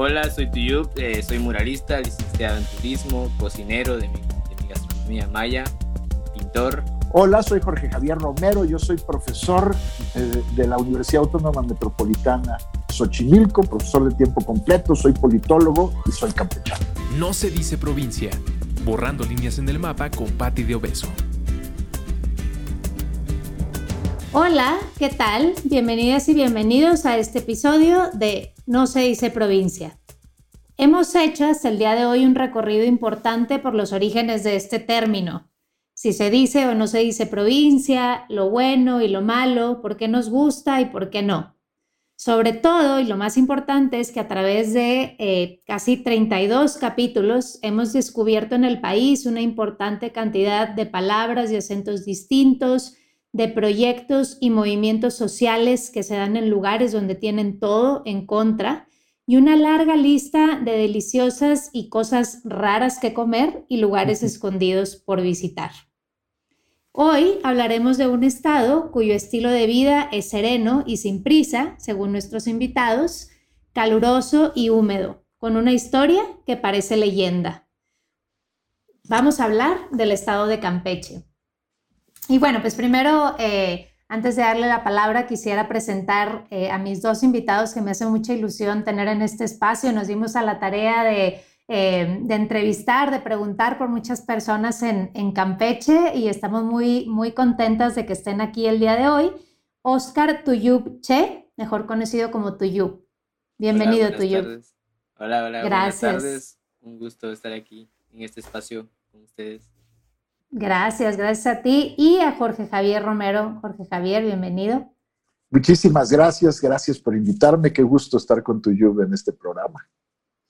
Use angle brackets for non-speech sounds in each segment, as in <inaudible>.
Hola, soy Tuyup, eh, soy muralista, licenciado en turismo, cocinero de mi, gastronomía maya, pintor. Hola, soy Jorge Javier Romero, yo soy profesor eh, de la Universidad Autónoma Metropolitana Xochimilco, profesor de tiempo completo, soy politólogo y soy campechano. No se dice provincia, borrando líneas en el mapa con Patti de Obeso. Hola, ¿qué tal? Bienvenidas y bienvenidos a este episodio de No se dice provincia. Hemos hecho hasta el día de hoy un recorrido importante por los orígenes de este término. Si se dice o no se dice provincia, lo bueno y lo malo, por qué nos gusta y por qué no. Sobre todo, y lo más importante es que a través de eh, casi 32 capítulos hemos descubierto en el país una importante cantidad de palabras y acentos distintos, de proyectos y movimientos sociales que se dan en lugares donde tienen todo en contra y una larga lista de deliciosas y cosas raras que comer y lugares escondidos por visitar. Hoy hablaremos de un estado cuyo estilo de vida es sereno y sin prisa, según nuestros invitados, caluroso y húmedo, con una historia que parece leyenda. Vamos a hablar del estado de Campeche. Y bueno, pues primero, eh, antes de darle la palabra, quisiera presentar eh, a mis dos invitados que me hace mucha ilusión tener en este espacio. Nos dimos a la tarea de, eh, entrevistar, de preguntar por muchas personas en, Campeche y estamos muy, muy contentas de que estén aquí el día de hoy. Oscar Tuyub Che, mejor conocido como Tuyub. Bienvenido, hola, Tuyub. Hola, hola. Gracias. Buenas tardes. Un gusto estar aquí en este espacio con ustedes. Gracias, gracias a ti y a Jorge Javier Romero. Jorge Javier, bienvenido. Muchísimas gracias, gracias por invitarme. Qué gusto estar con tu lluvia en este programa.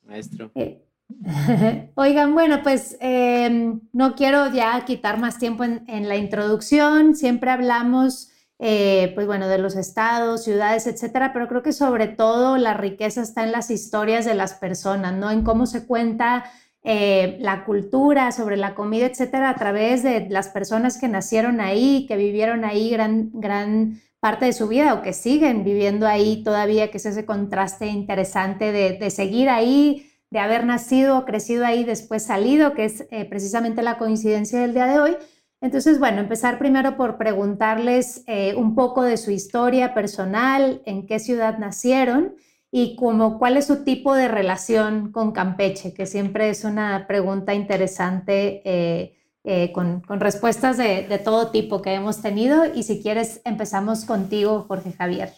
Maestro. Eh, <laughs> oigan, bueno, pues em, no quiero ya quitar más tiempo en, la introducción. Siempre hablamos, eh, pues bueno, de los estados, ciudades, etcétera, pero creo que sobre todo la riqueza está en las historias de las personas, ¿no? En cómo se cuenta eh, la cultura, sobre la comida, etcétera, a través de las personas que nacieron ahí, que vivieron ahí gran, gran parte de su vida o que siguen viviendo ahí todavía, que es ese contraste interesante de, seguir ahí, de haber nacido, crecido ahí, después salido, que es eh, precisamente la coincidencia del día de hoy. Entonces, bueno, empezar primero por preguntarles eh, un poco de su historia personal, en qué ciudad nacieron y como cuál es su tipo de relación con Campeche, que siempre es una pregunta interesante eh, eh, con, respuestas de, todo tipo que hemos tenido. Y si quieres, empezamos contigo, Jorge Javier.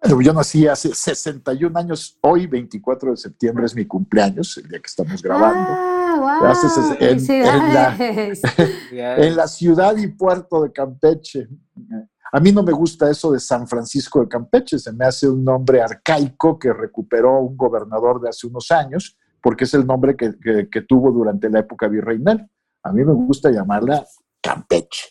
Bueno, yo nací hace 61 años, hoy 24 de septiembre es mi cumpleaños, el día que estamos grabando. Ah, wow, <laughs> en la ciudad y puerto de Campeche. A mí no me gusta eso de San Francisco de Campeche, se me hace un nombre arcaico que recuperó un gobernador de hace unos años, porque es el nombre que, tuvo durante la época virreinal. A mí me gusta llamarla Campeche.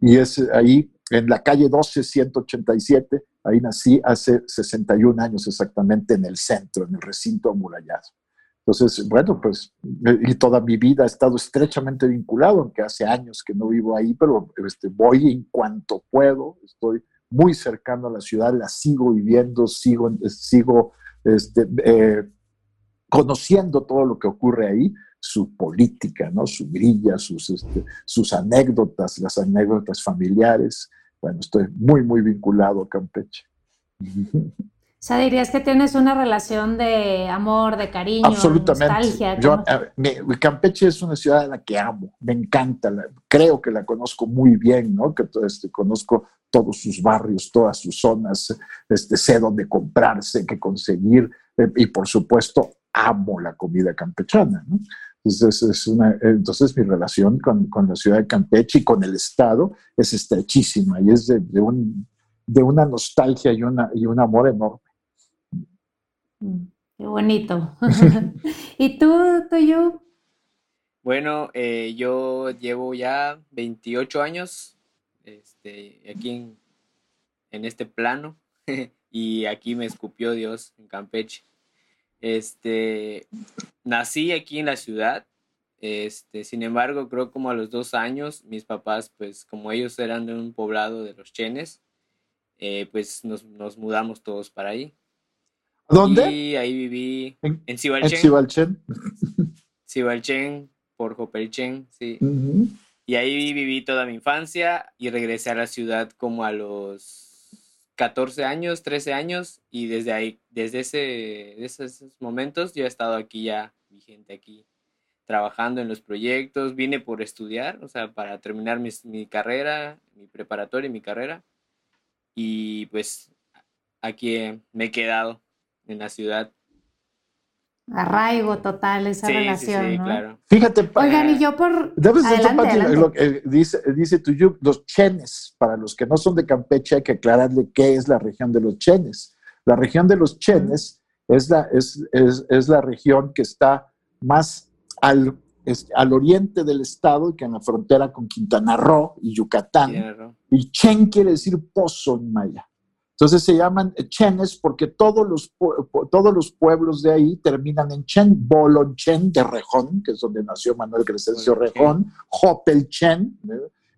Y es ahí, en la calle 12, 187, ahí nací hace 61 años exactamente en el centro, en el recinto amurallado. Entonces, bueno, pues, y toda mi vida he estado estrechamente vinculado, aunque hace años que no vivo ahí, pero este, voy en cuanto puedo, estoy muy cercano a la ciudad, la sigo viviendo, sigo, sigo este, eh, conociendo todo lo que ocurre ahí, su política, ¿no? su grilla, sus, este, sus anécdotas, las anécdotas familiares. Bueno, estoy muy, muy vinculado a Campeche. <laughs> O sea, dirías que tienes una relación de amor, de cariño, Absolutamente. nostalgia. Yo, Campeche es una ciudad a la que amo, me encanta, creo que la conozco muy bien, ¿no? Que este, conozco todos sus barrios, todas sus zonas, este, sé dónde comprarse, qué conseguir, eh, y por supuesto amo la comida campechana, ¿no? Entonces, es una, entonces mi relación con, con, la ciudad de Campeche y con el Estado es estrechísima y es de, de, un, de una nostalgia y, una, y un amor enorme. Mm, qué bonito. <laughs> <laughs> ¿Y tú, Toyo? Bueno, eh, yo llevo ya 28 años este, aquí en, en este plano <laughs> y aquí me escupió Dios en Campeche. Este, nací aquí en la ciudad, este, sin embargo, creo como a los dos años, mis papás, pues como ellos eran de un poblado de los Chenes, eh, pues nos, nos, mudamos todos para ahí. ¿Dónde? Y ahí viví En- en En Cibalchen. Cibalchen. <laughs> Cibalchen, por Jopelchen, sí. Ujú. Y ahí viví toda mi infancia y regresé a la ciudad como a los 14 años, 13 años y desde ahí, desde ese, esos, momentos yo he estado aquí ya, vigente aquí, trabajando en los proyectos, vine por estudiar, o sea, para terminar mis- mi carrera, mi preparatoria y mi carrera y pues aquí me he quedado en la ciudad. Arraigo total esa Sí, relación, sí, ¿no? claro. Fíjate, Oigan, y yo por... Debes de Adelante, Pati, adelante. lo que, eh, dice, dice Tuyuk, los chenes, para los que no son de Campeche, hay que aclararle qué es la región de los chenes. La región de los chenes es, la, es, es, es la región que está más al, es- al oriente del estado, que en la frontera con Quintana Roo y Yucatán. Y chen quiere decir pozo en maya. Entonces se llaman chenes porque todos los, todos los pueblos de ahí terminan en chen. Bolonchen de Rejón, que es donde nació Manuel Crescencio. Rejón, Hopelchen.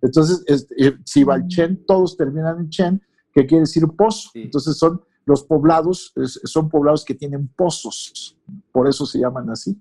Entonces, este, Cibalchen, todos terminan en chen, que quiere decir pozo. Sí. Entonces son los poblados, son poblados que tienen pozos. Por eso se llaman así.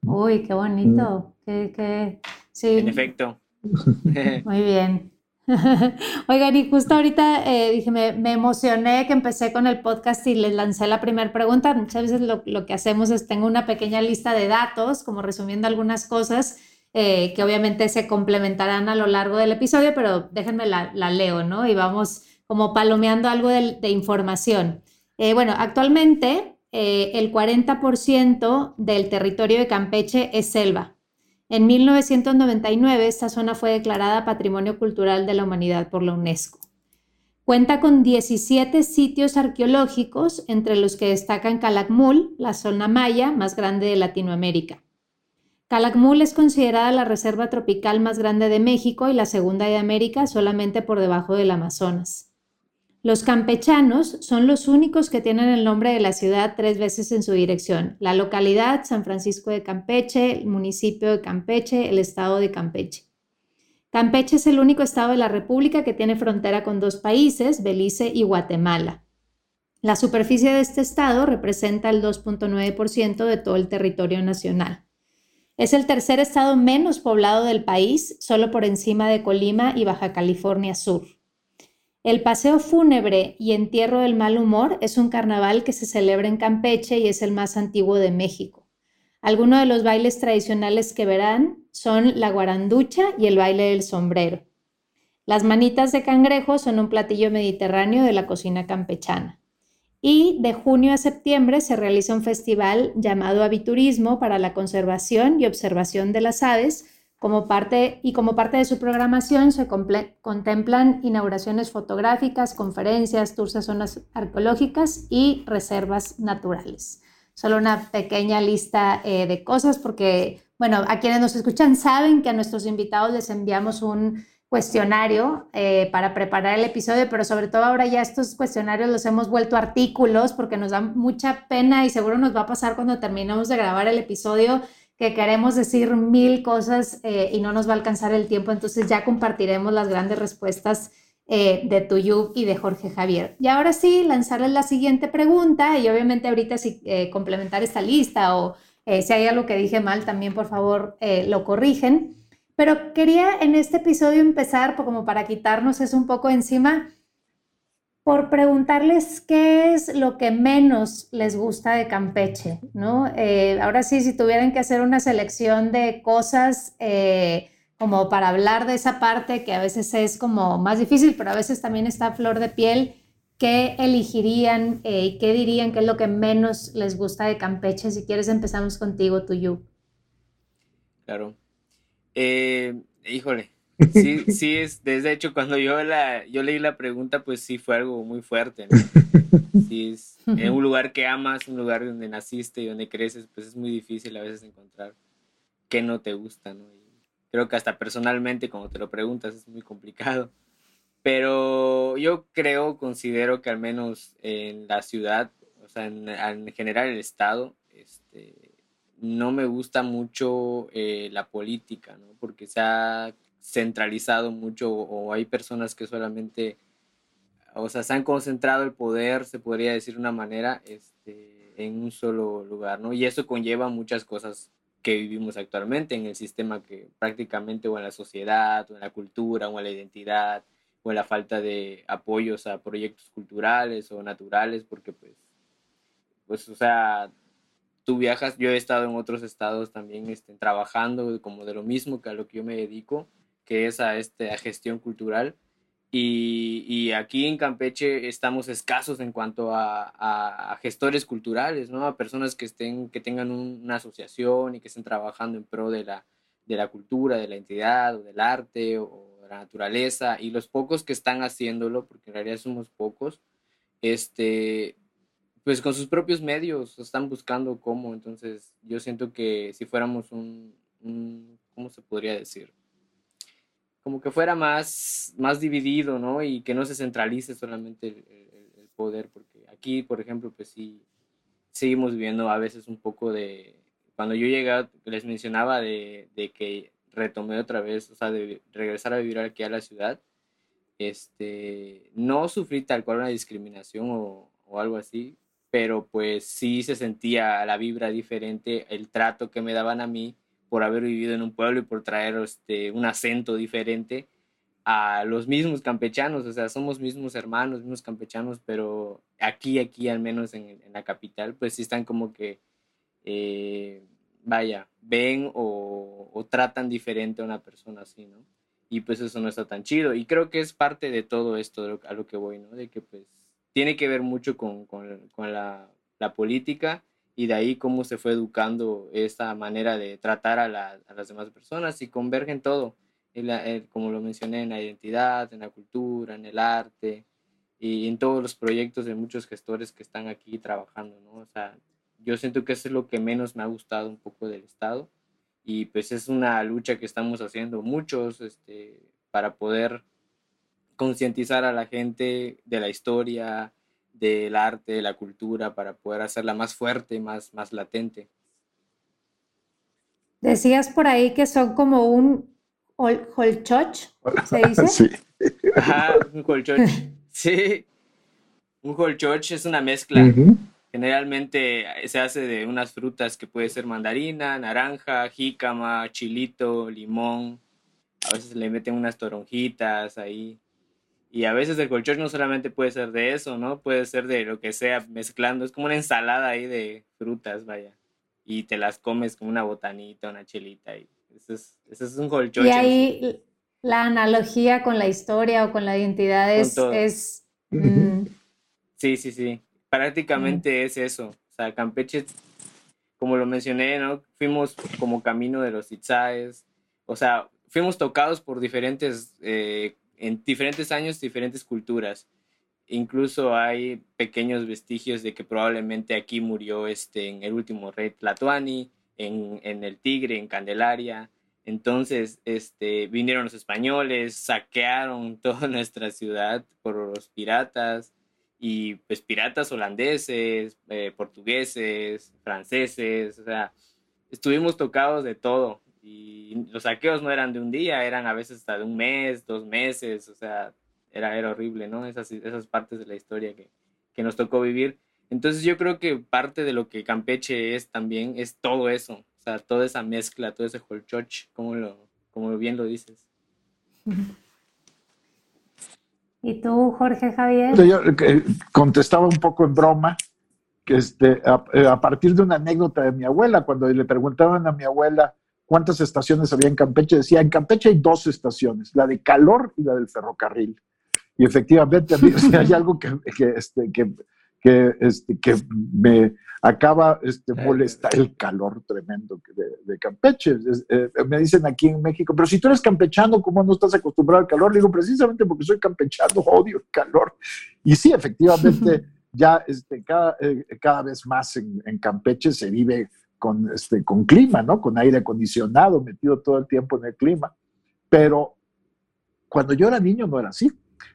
Uy, qué bonito. Qué, qué... Sí. En efecto. <laughs> Muy bien. <laughs> Oigan, y justo ahorita eh, dije, me, me emocioné que empecé con el podcast y les lancé la primera pregunta. Muchas veces lo, lo que hacemos es tengo una pequeña lista de datos, como resumiendo algunas cosas eh, que obviamente se complementarán a lo largo del episodio, pero déjenme la, la leo, ¿no? Y vamos como palomeando algo de, de información. Eh, bueno, actualmente eh, el 40% del territorio de Campeche es selva. En 1999 esta zona fue declarada Patrimonio Cultural de la Humanidad por la UNESCO. Cuenta con 17 sitios arqueológicos, entre los que destacan Calakmul, la zona maya más grande de Latinoamérica. Calakmul es considerada la reserva tropical más grande de México y la segunda de América solamente por debajo del Amazonas. Los campechanos son los únicos que tienen el nombre de la ciudad tres veces en su dirección. La localidad, San Francisco de Campeche, el municipio de Campeche, el estado de Campeche. Campeche es el único estado de la República que tiene frontera con dos países, Belice y Guatemala. La superficie de este estado representa el 2.9% de todo el territorio nacional. Es el tercer estado menos poblado del país, solo por encima de Colima y Baja California Sur. El paseo fúnebre y entierro del mal humor es un carnaval que se celebra en Campeche y es el más antiguo de México. Algunos de los bailes tradicionales que verán son la guaranducha y el baile del sombrero. Las manitas de cangrejo son un platillo mediterráneo de la cocina campechana. Y de junio a septiembre se realiza un festival llamado Aviturismo para la conservación y observación de las aves, como parte, y como parte de su programación se contemplan inauguraciones fotográficas, conferencias, tours a zonas arqueológicas y reservas naturales. Solo una pequeña lista eh, de cosas porque, bueno, a quienes nos escuchan saben que a nuestros invitados les enviamos un cuestionario eh, para preparar el episodio, pero sobre todo ahora ya estos cuestionarios los hemos vuelto artículos porque nos da mucha pena y seguro nos va a pasar cuando terminemos de grabar el episodio que queremos decir mil cosas eh, y no nos va a alcanzar el tiempo, entonces ya compartiremos las grandes respuestas eh, de Tuyub y de Jorge Javier. Y ahora sí, lanzarles la siguiente pregunta y obviamente ahorita si eh, complementar esta lista o eh, si hay algo que dije mal, también por favor eh, lo corrigen. Pero quería en este episodio empezar, como para quitarnos eso un poco encima, por preguntarles qué es lo que menos les gusta de Campeche, ¿no? Eh, ahora sí, si tuvieran que hacer una selección de cosas eh, como para hablar de esa parte que a veces es como más difícil, pero a veces también está flor de piel, ¿qué elegirían eh, y qué dirían que es lo que menos les gusta de Campeche? Si quieres empezamos contigo, Tuyu. Claro. Eh, híjole. Sí, <laughs> sí, es, desde hecho, cuando yo, la, yo leí la pregunta, pues sí fue algo muy fuerte, ¿no? <laughs> Sí, es en un lugar que amas, un lugar donde naciste y donde creces, pues es muy difícil a veces encontrar qué no te gusta, ¿no? Y creo que hasta personalmente, cuando te lo preguntas, es muy complicado. Pero yo creo, considero que al menos en la ciudad, o sea, en, en general el estado, este, no me gusta mucho eh, la política, ¿no? Porque se ha centralizado mucho o hay personas que solamente o sea, se han concentrado el poder, se podría decir de una manera, este, en un solo lugar, ¿no? Y eso conlleva muchas cosas que vivimos actualmente en el sistema que prácticamente o en la sociedad, o en la cultura, o en la identidad, o en la falta de apoyos a proyectos culturales o naturales, porque pues, pues, o sea, tú viajas, yo he estado en otros estados también este, trabajando como de lo mismo que a lo que yo me dedico, que es a, este, a gestión cultural. Y, y aquí en Campeche estamos escasos en cuanto a, a, gestores culturales, ¿no? A personas que, estén, que tengan una asociación y que estén trabajando en pro de la, de la cultura, de la entidad o del arte o de la naturaleza. Y los pocos que están haciéndolo, porque en realidad somos pocos, este, pues con sus propios medios están buscando cómo. Entonces, yo siento que si fuéramos un, ¿cómo se podría decir? Como que fuera más, más dividido, ¿no? Y que no se centralice solamente el, poder, porque aquí, por ejemplo, pues sí, seguimos viviendo a veces un poco de, cuando yo llegué, les mencionaba de, de que retomé otra vez, o sea, de regresar a vivir aquí a la ciudad, este, no sufrí tal cual una discriminación o, o algo así, pero pues sí se sentía la vibra diferente, el trato que me daban a mí por haber vivido en un pueblo y por traer este, un acento diferente a los mismos campechanos, o sea, somos mismos hermanos, mismos campechanos, pero aquí, aquí al menos en, la capital, pues sí están como que, eh, vaya, ven o, o, tratan diferente a una persona así, ¿no? Y pues eso no está tan chido. Y creo que es parte de todo esto a lo que voy, ¿no? De que pues tiene que ver mucho con, con, con la, la, política y de ahí cómo se fue educando esta manera de tratar a, a las demás personas y convergen todo, como lo mencioné, en la identidad, en la cultura, en el arte y en todos los proyectos de muchos gestores que están aquí trabajando, ¿no? O sea, yo siento que eso es lo que menos me ha gustado un poco del Estado y pues es una lucha que estamos haciendo muchos este, para poder concientizar a la gente de la historia, del arte, de la cultura, para poder hacerla más fuerte, más, más latente. Decías por ahí que son como un holchoch, ¿se dice? <laughs> Sí. Ajá, un holchoch. <laughs> Sí. Un holchoch es una mezcla. Generalmente se hace de unas frutas que puede ser mandarina, naranja, jícama, chilito, limón. A veces le meten unas toronjitas ahí. Y a veces el colchón no solamente puede ser de eso, ¿no? Puede ser de lo que sea, mezclando. Es como una ensalada ahí de frutas, vaya. Y te las comes como una botanita, una chelita. Y eso es, eso es un colchón. Y ahí la analogía con la historia o con la identidad es... es mm. Sí, sí, sí. Prácticamente mm. es eso. O sea, Campeche, como lo mencioné, ¿no? Fuimos como camino de los Itzaes. O sea, fuimos tocados por diferentes... Eh, en diferentes años, diferentes culturas. Incluso hay pequeños vestigios de que probablemente aquí murió este, en el último rey Tlatuani, en, en el Tigre, en Candelaria. Entonces, este, vinieron los españoles, saquearon <laughs> toda nuestra ciudad por los piratas, y pues piratas holandeses, eh, portugueses, franceses, o sea, estuvimos tocados de todo y los saqueos no eran de un día, eran a veces hasta de un mes, dos meses, o sea, era, era horrible, ¿no? Esas, esas partes de la historia que, que nos tocó vivir. Entonces yo creo que parte de lo que Campeche es también es todo eso, o sea, toda esa mezcla, todo ese holchoch, como, lo, como bien lo dices. ¿Y tú, Jorge Javier? Yo eh, contestaba un poco en broma, que este, a, eh, a, partir de una anécdota de mi abuela, cuando le preguntaban a mi abuela cuántas estaciones había en Campeche, decía, en Campeche hay dos estaciones, la de calor y la del ferrocarril. Y efectivamente, hay algo que, que, este, que, que, este, que me acaba este, molestar el calor tremendo de, de Campeche. Eh, me dicen aquí en México, pero si tú eres campechano, ¿cómo no estás acostumbrado al calor? Le digo, precisamente porque soy campechano, odio el calor. Y sí, efectivamente, <laughs> ya este, cada, eh, cada vez más en, en Campeche se vive con, este, con clima, ¿no? Con aire acondicionado, metido todo el tiempo en el clima. Pero cuando yo era niño no era así.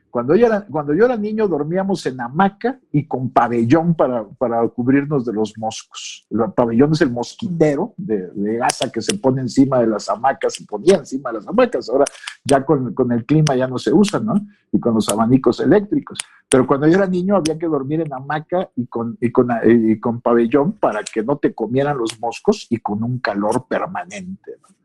Cuando yo era, cuando yo era niño dormíamos en hamaca y con pabellón para, para cubrirnos de los moscos. El pabellón es el mosquitero de, de, gasa que se pone encima de las hamacas, se ponía encima de las hamacas. Ahora ya con, con, el clima ya no se usa, ¿no? Y con los abanicos eléctricos. Pero cuando yo era niño había que dormir en hamaca y con, y con, y con pabellón para que no te comieran los moscos y con un calor permanente. ¿no?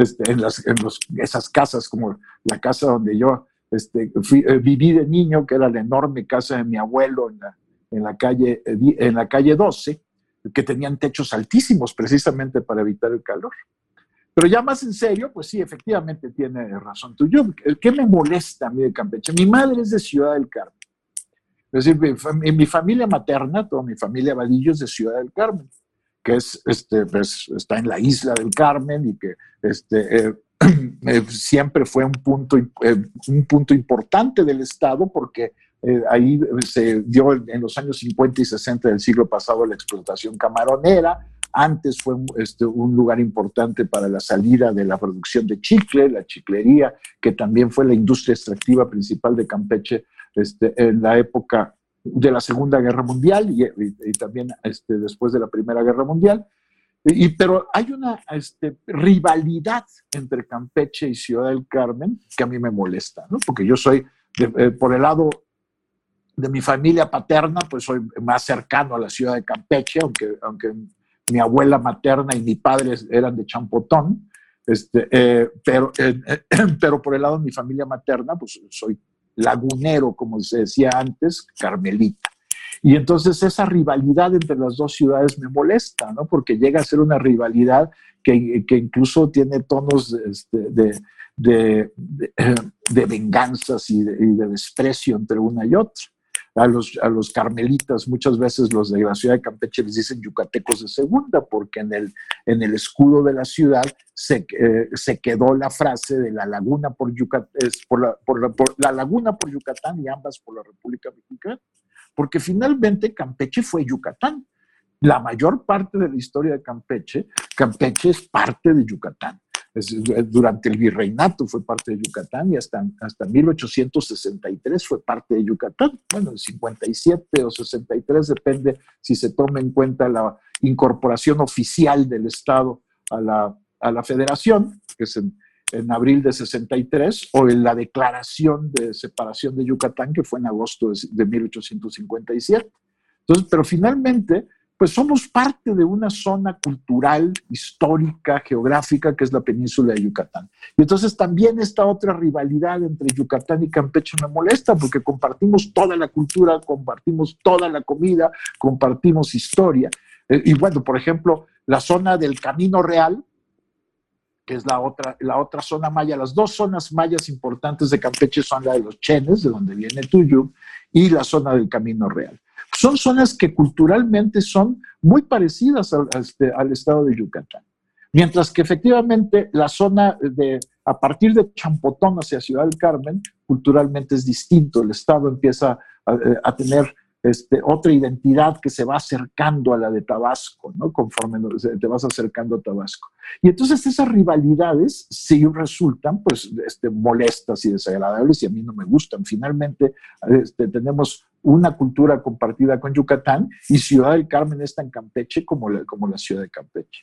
Este, en, las, en los, esas casas, como la casa donde yo este, eh, viví de niño, que era la enorme casa de mi abuelo en la, calle, eh, en la calle 12, que tenían techos altísimos precisamente para evitar el calor. Pero ya más en serio, pues sí, efectivamente tiene razón tú. Yo, ¿Qué me molesta a mí de Campeche? Mi madre es de Ciudad del Carmen. Es decir, mi, mi familia materna, toda mi familia Vadillo es de Ciudad del Carmen, que es, este, pues, está en la isla del Carmen y que este, eh, <clears throat> eh, siempre fue un punto, eh, un punto importante del Estado porque eh, ahí se dio en los años 50 y 60 del siglo pasado la explotación camaronera. Antes fue este, un lugar importante para la salida de la producción de chicle, la chiclería, que también fue la industria extractiva principal de Campeche este, en la época de la Segunda Guerra Mundial y, y, también este, después de la Primera Guerra Mundial. Y, pero hay una este, rivalidad entre Campeche y Ciudad del Carmen que a mí me molesta, ¿no? porque yo soy, de, eh, por el lado de mi familia paterna, pues soy más cercano a la ciudad de Campeche, aunque, aunque mi abuela materna y mi padre eran de Champotón, este, eh, pero, eh, <clears throat> pero por el lado de mi familia materna, pues soy lagunero, como se decía antes, carmelita. Y entonces esa rivalidad entre las dos ciudades me molesta, ¿no? Porque llega a ser una rivalidad que, que incluso tiene tonos este, de, de, venganzas y, de, desprecio entre una y otra. A los, a los, carmelitas, muchas veces los de la ciudad de Campeche les dicen yucatecos de segunda, porque en el, en el escudo de la ciudad se, eh, se quedó la frase de la laguna por, Yucat por, la, por, la, por la laguna por Yucatán y ambas por la República Mexicana porque finalmente Campeche fue Yucatán. La mayor parte de la historia de Campeche, Campeche es parte de Yucatán. Durante el virreinato fue parte de Yucatán y hasta, hasta 1863 fue parte de Yucatán. Bueno, 57 o 63 depende si se toma en cuenta la incorporación oficial del Estado a la, a la federación, que es en, en abril de 63 o en la declaración de separación de Yucatán que fue en agosto de, de 1857. Entonces, pero finalmente, pues somos parte de una zona cultural, histórica, geográfica que es la península de Yucatán. Y entonces también esta otra rivalidad entre Yucatán y Campeche me molesta porque compartimos toda la cultura, compartimos toda la comida, compartimos historia. Y bueno, por ejemplo, la zona del Camino Real, que es la otra, la otra zona maya. Las dos zonas mayas importantes de Campeche son la de los Chenes, de donde viene Tuyú, y la zona del Camino Real. Son zonas que culturalmente son muy parecidas al, este, al estado de Yucatán. Mientras que efectivamente la zona de, a partir de Champotón hacia Ciudad del Carmen, culturalmente es distinto. El estado empieza a, a tener este, otra identidad que se va acercando a la de Tabasco, ¿no? Conforme te vas acercando a Tabasco. Y entonces esas rivalidades sí resultan, pues, este, molestas y desagradables y a mí no me gustan. Finalmente, este, tenemos una cultura compartida con Yucatán y Ciudad del Carmen está en Campeche como la, como la ciudad de Campeche.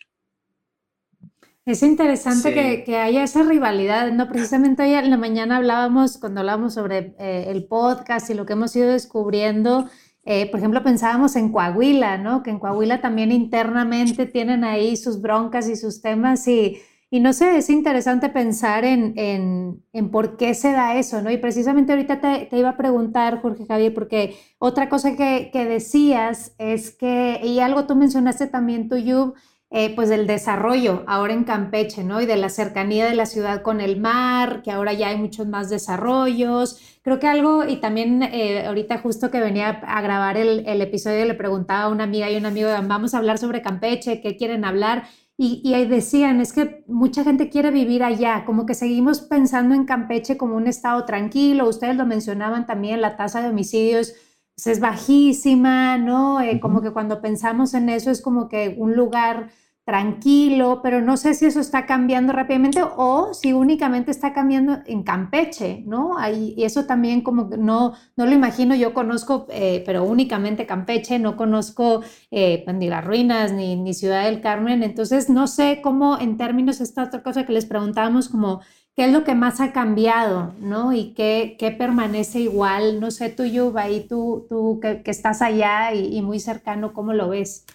Es interesante sí. que, que, haya esa rivalidad, ¿no? Precisamente hoy en la mañana hablábamos, cuando hablábamos sobre eh, el podcast y lo que hemos ido descubriendo, eh, por ejemplo, pensábamos en Coahuila, ¿no? Que en Coahuila también internamente tienen ahí sus broncas y sus temas y, y no sé, es interesante pensar en, en, en, por qué se da eso, ¿no? Y precisamente ahorita te, iba a preguntar, Jorge Javier, porque otra cosa que, que decías es que, y algo tú mencionaste también, tú, Yub, eh, pues del desarrollo ahora en Campeche, ¿no? Y de la cercanía de la ciudad con el mar, que ahora ya hay muchos más desarrollos. Creo que algo, y también eh, ahorita justo que venía a grabar el, episodio, le preguntaba a una amiga y un amigo, vamos a hablar sobre Campeche, ¿qué quieren hablar? Y decían, es que mucha gente quiere vivir allá, como que seguimos pensando en Campeche como un estado tranquilo, ustedes lo mencionaban también, la tasa de homicidios pues, es bajísima, ¿no? Eh, como que cuando pensamos en eso es como que un lugar tranquilo, pero no sé si eso está cambiando rápidamente o si únicamente está cambiando en Campeche, ¿no? Ahí, y eso también como no, no lo imagino, yo conozco, eh, pero únicamente Campeche, no conozco eh, pues, ni las ruinas ni, ni Ciudad del Carmen, entonces no sé cómo en términos, esta otra cosa que les preguntábamos, como qué es lo que más ha cambiado, ¿no? Y qué, qué permanece igual, no sé, tú, Yuba, ahí tú, tú que, que estás allá y, y muy cercano, ¿cómo lo ves?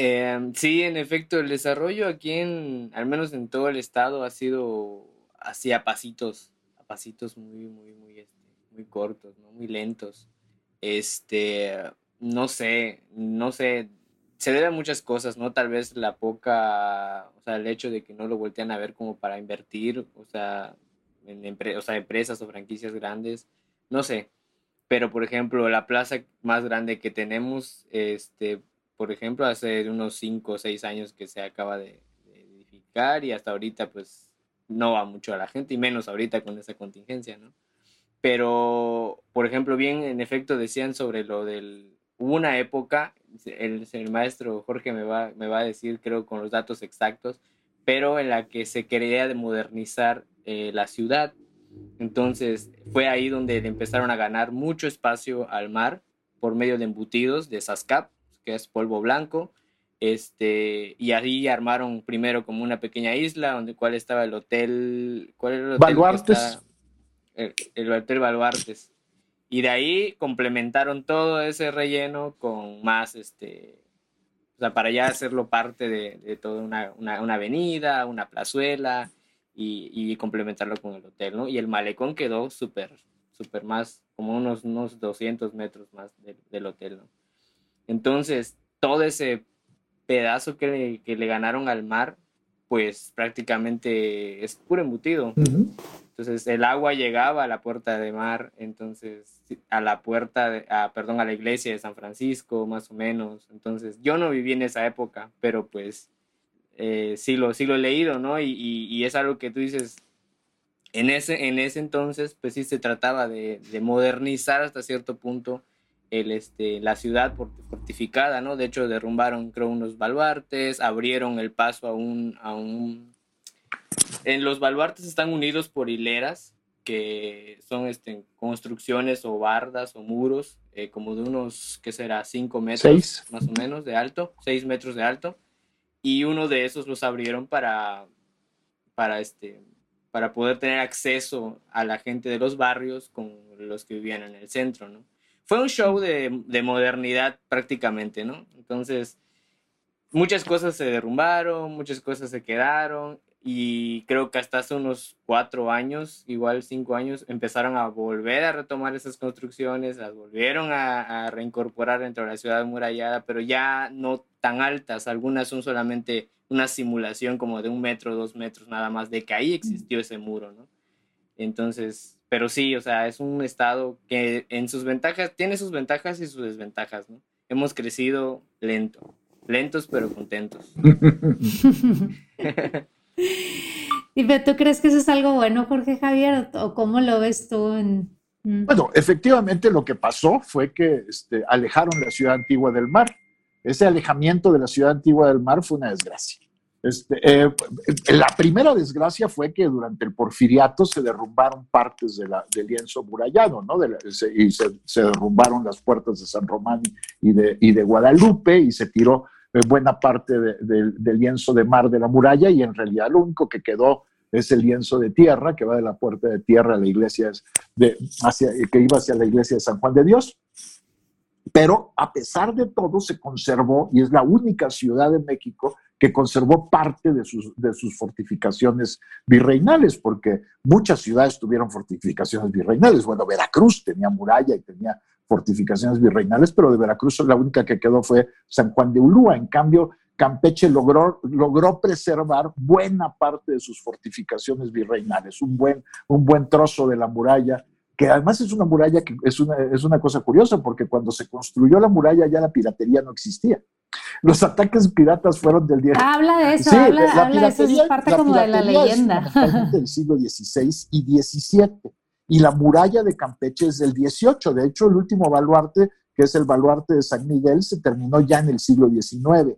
Em, sí, en efecto, el desarrollo aquí en, al menos en todo el estado, ha sido así a pasitos, a pasitos muy, muy, muy, este, muy cortos, ¿no? Muy lentos. Este, no sé, no sé, se debe a muchas cosas, ¿no? Tal vez la poca, o sea, el hecho de que no lo voltean a ver como para invertir, o sea, en o sea, empresas o franquicias grandes, no sé. Pero, por ejemplo, la plaza más grande que tenemos, este, por ejemplo, hace unos 5 o 6 años que se acaba de, edificar y hasta ahorita pues no va mucho a la gente y menos ahorita con esa contingencia, ¿no? Pero, por ejemplo, bien, en efecto decían sobre lo del... Hubo una época, el, el maestro Jorge me va, me va a decir, creo, con los datos exactos, pero en la que se quería de modernizar eh, la ciudad. Entonces, fue ahí donde empezaron a ganar mucho espacio al mar por medio de embutidos de SASCAP, que es polvo blanco. Este, y ahí armaron primero como una pequeña isla donde cuál estaba el hotel, ¿cuál era el hotel? Baluartes. El, el, hotel Baluartes. Y de ahí complementaron todo ese relleno con más, este, o sea, para ya hacerlo parte de, de toda una, una, una, avenida, una plazuela y, y, complementarlo con el hotel, ¿no? Y el malecón quedó súper, súper más, como unos, unos 200 metros más de, del hotel, ¿no? Entonces, todo ese pedazo que le, que le ganaron al mar, pues prácticamente es puro embutido. Uh -huh. Entonces, el agua llegaba a la puerta de mar, entonces, a la puerta, de, a, perdón, a la iglesia de San Francisco, más o menos. Entonces, yo no viví en esa época, pero pues eh, sí, lo, sí lo he leído, ¿no? Y, y, y, es algo que tú dices, en ese, en ese entonces, pues sí se trataba de, de modernizar hasta cierto punto el, este, la ciudad fortificada, ¿no? De hecho, derrumbaron, creo, unos baluartes, abrieron el paso a un, a un... En los baluartes están unidos por hileras, que son este, construcciones o bardas o muros, eh, como de unos, ¿qué será? Cinco metros, seis. más o menos, de alto, seis metros de alto, y uno de esos los abrieron para, para, este, para poder tener acceso a la gente de los barrios con los que vivían en el centro, ¿no? Fue un show de, de, modernidad prácticamente, ¿no? Entonces, muchas cosas se derrumbaron, muchas cosas se quedaron y creo que hasta hace unos cuatro años, igual cinco años, empezaron a volver a retomar esas construcciones, las volvieron a, a reincorporar dentro de la ciudad murallada, pero ya no tan altas, algunas son solamente una simulación como de un metro, dos metros nada más, de que ahí existió ese muro, ¿no? Entonces, pero sí, o sea, es un estado que en sus ventajas, tiene sus ventajas y sus desventajas, ¿no? Hemos crecido lento, lentos pero contentos. <laughs> <laughs> ¿Y tú crees que eso es algo bueno, Jorge Javier, o cómo lo ves tú? En... Mm. Bueno, efectivamente lo que pasó fue que este, alejaron la ciudad antigua del mar. Ese alejamiento de la ciudad antigua del mar fue una desgracia. Este, eh, la primera desgracia fue que durante el porfiriato se derrumbaron partes de la, del lienzo murallado, ¿no? Y se, derrumbaron las puertas de San Román y de, Guadalupe y se tiró eh, buena parte de, de, del lienzo de mar de la muralla y en realidad lo único que quedó es el lienzo de tierra que va de la puerta de tierra a la iglesia de, hacia, que iba hacia la iglesia de San Juan de Dios. Pero a pesar de todo se conservó y es la única ciudad de México que conservó parte de sus, fortificaciones virreinales, porque muchas ciudades tuvieron fortificaciones virreinales. Bueno, Veracruz tenía muralla y tenía fortificaciones virreinales, pero de Veracruz la única que quedó fue San Juan de Ulúa. En cambio, Campeche logró, logró preservar buena parte de sus fortificaciones virreinales, un buen, un buen trozo de la muralla que además es una muralla que es una, es una cosa curiosa, porque cuando se construyó la muralla ya la piratería no existía. Los ataques piratas fueron del día. Habla de eso, sí, habla, la habla de eso, es parte como de la leyenda. Es del siglo XVI y XVII. Y la muralla de Campeche es del XVIII. De hecho, el último baluarte, que es el baluarte de San Miguel, se terminó ya en el siglo XIX.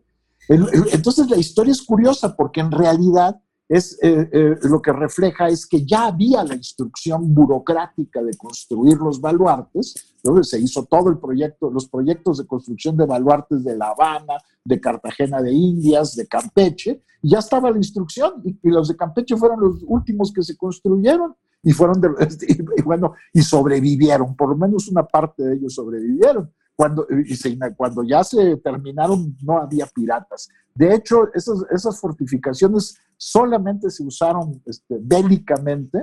Entonces la historia es curiosa porque en realidad es, eh, eh, lo que refleja es que ya había la instrucción burocrática de construir los baluartes, entonces se hizo todo el proyecto, los proyectos de construcción de baluartes de La Habana, de Cartagena de Indias, de Campeche, y ya estaba la instrucción, y, los de Campeche fueron los últimos que se construyeron, y fueron, <laughs> bueno, y sobrevivieron, por lo menos una parte de ellos sobrevivieron. Cuando, cuando ya se terminaron, no había piratas. De hecho, esas, esas fortificaciones solamente se usaron este, bélicamente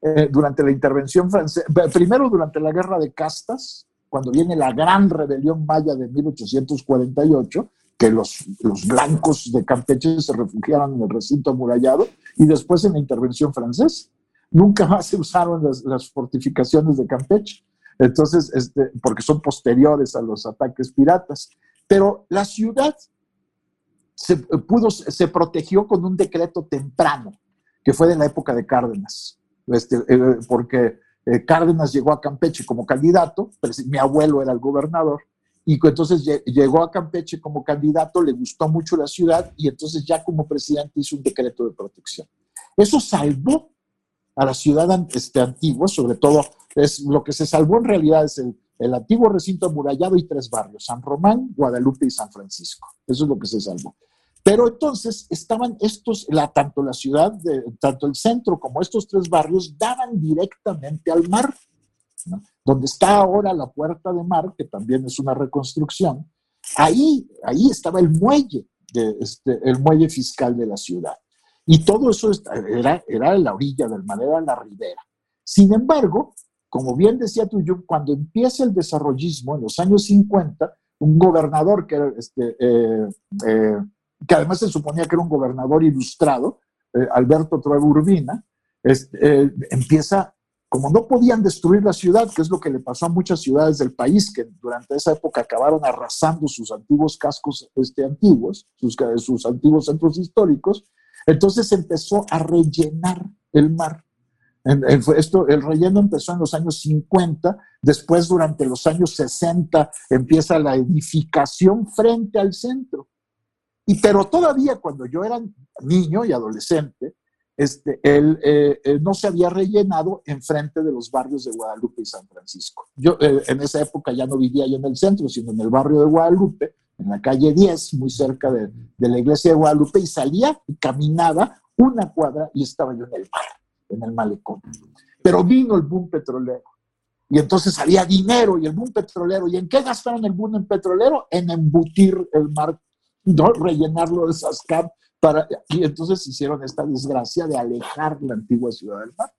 eh, durante la intervención francesa, primero durante la guerra de castas, cuando viene la gran rebelión maya de 1848, que los, los blancos de Campeche se refugiaron en el recinto amurallado, y después en la intervención francesa. Nunca más se usaron las, las fortificaciones de Campeche. Entonces, este, porque son posteriores a los ataques piratas. Pero la ciudad se, pudo, se protegió con un decreto temprano, que fue de la época de Cárdenas, este, eh, porque eh, Cárdenas llegó a Campeche como candidato, mi abuelo era el gobernador, y entonces llegó a Campeche como candidato, le gustó mucho la ciudad y entonces ya como presidente hizo un decreto de protección. Eso salvó a la ciudad este, antigua, sobre todo es lo que se salvó en realidad es el, el antiguo recinto amurallado y tres barrios, San Román, Guadalupe y San Francisco. Eso es lo que se salvó. Pero entonces estaban estos, la, tanto la ciudad, tanto el centro como estos tres barrios daban directamente al mar, donde está ahora la puerta de mar, que también es una reconstrucción. Ahí, ahí estaba el muelle, de, este, el muelle fiscal de la ciudad. Y todo eso era, era la orilla del mar, era la ribera. Sin embargo, como bien decía tú, cuando empieza el desarrollismo en los años 50, un gobernador que era, este, eh, eh, que además se suponía que era un gobernador ilustrado, eh, Alberto Trueba Urbina, este, empieza, como no podían destruir la ciudad, que es lo que le pasó a muchas ciudades del país, que durante esa época acabaron arrasando sus antiguos cascos este, antiguos, sus, sus antiguos centros históricos, entonces empezó a rellenar el mar esto, el relleno empezó en los años 50, después durante los años 60 empieza la edificación frente al centro. Y pero todavía cuando yo era niño y adolescente, este, él, eh, eh, no se había rellenado enfrente de los barrios de Guadalupe y San Francisco. Yo eh, en esa época ya no vivía yo en el centro, sino en el barrio de Guadalupe, en la calle 10, muy cerca de, la iglesia de Guadalupe, y salía y caminaba una cuadra y estaba yo en el mar en el malecón. Pero vino el boom petrolero. Y entonces salía dinero y el boom petrolero. ¿Y en qué gastaron el boom petrolero? En embutir el mar, rellenarlo de SASCAP. Para, y entonces hicieron esta desgracia de alejar la antigua ciudad del mar.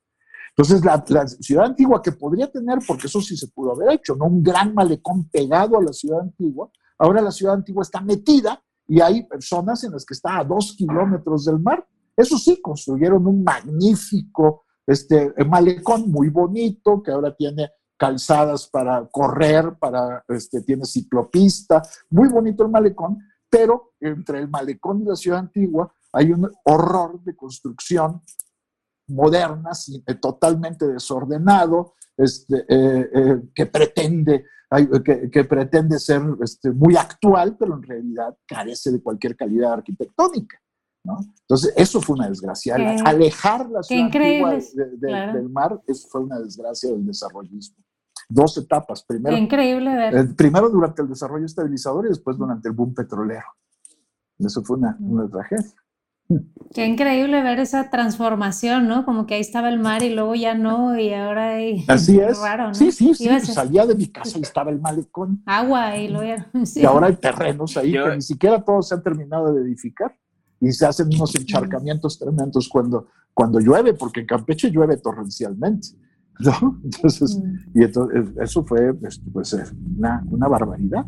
Entonces, la, la, ciudad antigua que podría tener, porque eso sí se pudo haber hecho, ¿no? Un gran malecón pegado a la ciudad antigua. Ahora la ciudad antigua está metida y hay personas en las que está a dos kilómetros del mar. Eso sí, construyeron un magnífico este, malecón muy bonito que ahora tiene calzadas para correr, para, este, tiene ciclopista, muy bonito el malecón, pero entre el malecón y la ciudad antigua hay un horror de construcción moderna, eh, totalmente desordenado, este, eh, eh, que, pretende, que, pretende ser este, muy actual, pero en realidad carece de cualquier calidad arquitectónica. Entonces, eso fue una desgracia. Alejar la ciudad del mar eso fue una desgracia del desarrollismo. Dos etapas. Primero, increíble ver. Eh, primero durante el desarrollo estabilizador y después durante el boom petrolero. Eso fue una, una tragedia. Qué increíble ver esa transformación, ¿no? Como que ahí estaba el mar y luego ya no, y ahora hay... <laughs> Así es. Sí, sí, sí. Salía de mi casa y estaba el malecón. Agua y luego <laughs> Y ahora hay terrenos ahí que ni siquiera todos se han terminado de edificar y se hacen unos encharcamientos tremendos cuando, cuando llueve, porque en Campeche llueve torrencialmente. <laughs> ¿no? Entonces, mm. y entonces eso fue pues, pues eh, una, una, barbaridad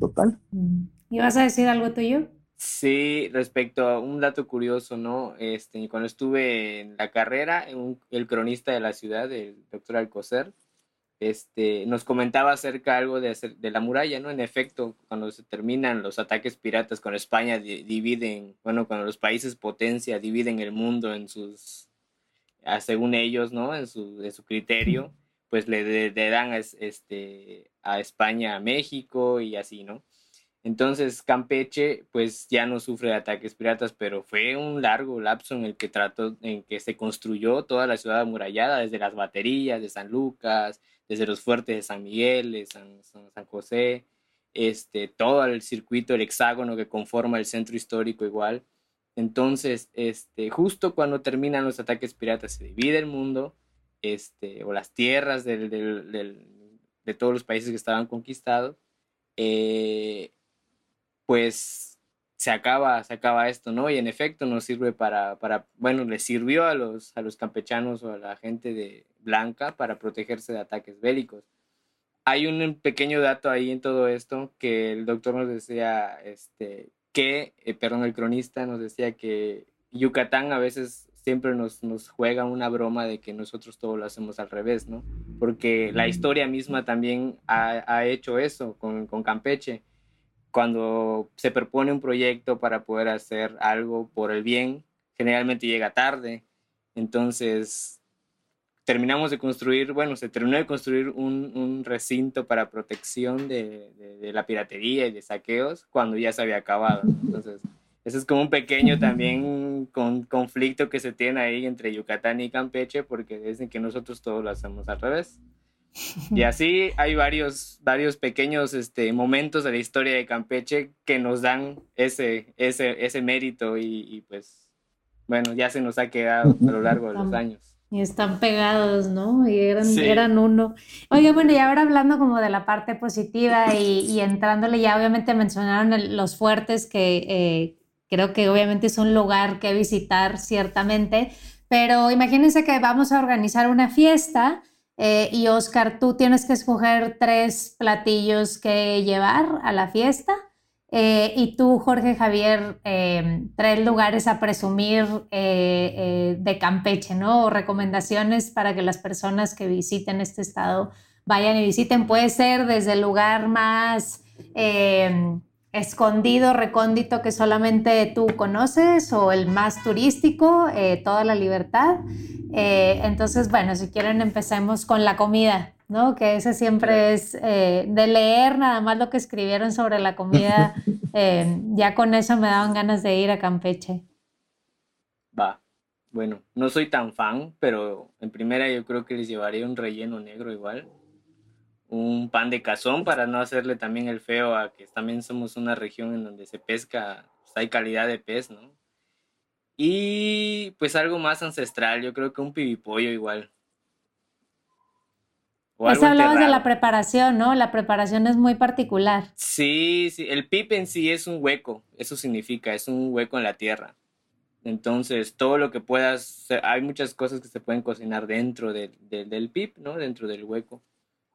total. Mm. ¿Y vas a decir algo tuyo? Sí, respecto a un dato curioso, ¿no? Este, cuando estuve en la carrera, el cronista de la ciudad, el doctor Alcocer, este, nos comentaba acerca algo de, de la muralla, ¿no? En efecto, cuando se terminan los ataques piratas con España, dividen, bueno, cuando los países potencia dividen el mundo en sus, según ellos, ¿no? En su, de su criterio, pues le, dan este, a España a México y así, ¿no? Entonces Campeche pues ya no sufre de ataques piratas, pero fue un largo lapso en el que trató, en que se construyó toda la ciudad amurallada, desde las baterías de San Lucas, desde los fuertes de San Miguel, de San, San, José, este, todo el circuito, el hexágono que conforma el centro histórico igual. Entonces, este, justo cuando terminan los ataques piratas, se divide el mundo, este, o las tierras del, de todos los países que estaban conquistados, eh, pues se acaba, se acaba esto, ¿no? Y en efecto nos sirve para, para, bueno, le sirvió a los, a los campechanos o a la gente de Blanca para protegerse de ataques bélicos. Hay un pequeño dato ahí en todo esto que el doctor nos decía, este, que, eh, perdón, el cronista nos decía que Yucatán a veces siempre nos, nos juega una broma de que nosotros todo lo hacemos al revés, ¿no? Porque la historia misma también ha, ha hecho eso con, con Campeche cuando se propone un proyecto para poder hacer algo por el bien, generalmente llega tarde. Entonces, terminamos de construir, bueno, se terminó de construir un, un recinto para protección de, de, la piratería y de saqueos cuando ya se había acabado. Entonces, ese es como un pequeño también con, conflicto que se tiene ahí entre Yucatán y Campeche porque dicen que nosotros todo lo hacemos al revés. Y así hay varios, varios pequeños este, momentos de la historia de Campeche que nos dan ese, ese, ese mérito y, pues, bueno, ya se nos ha quedado a lo largo de los años. Y están pegados, ¿no? Y eran, eran uno. Oye, bueno, y ahora hablando como de la parte positiva y, y entrándole, ya obviamente mencionaron los fuertes que eh, creo que obviamente es un lugar que visitar ciertamente, pero imagínense que vamos a organizar una fiesta eh, y Oscar, tú tienes que escoger tres platillos que llevar a la fiesta. Eh, y tú, Jorge Javier, eh, tres lugares a presumir de Campeche, ¿no? O recomendaciones para que las personas que visiten este estado vayan y visiten. Puede ser desde el lugar más escondido, recóndito que solamente tú conoces o el más turístico, toda la libertad. Eh, entonces, bueno, si quieren empecemos con la comida, ¿no? Que ese siempre es eh, de leer nada más lo que escribieron sobre la comida. <laughs> Eh, ya con eso me daban ganas de ir a Campeche. Va. Bueno, no soy tan fan, pero en primera yo creo que les llevaría un relleno negro igual. Un pan de cazón para no hacerle también el feo a que también somos una región en donde se pesca, pues, hay calidad de pez, ¿no? Y pues algo más ancestral, yo creo que un pibipollo igual. O hablabas de la preparación, ¿no? La preparación es muy particular. Sí, sí, el pip en sí es un hueco, eso significa, es un hueco en la tierra. Entonces, todo lo que puedas, hay muchas cosas que se pueden cocinar dentro del pip, ¿no? Dentro del hueco.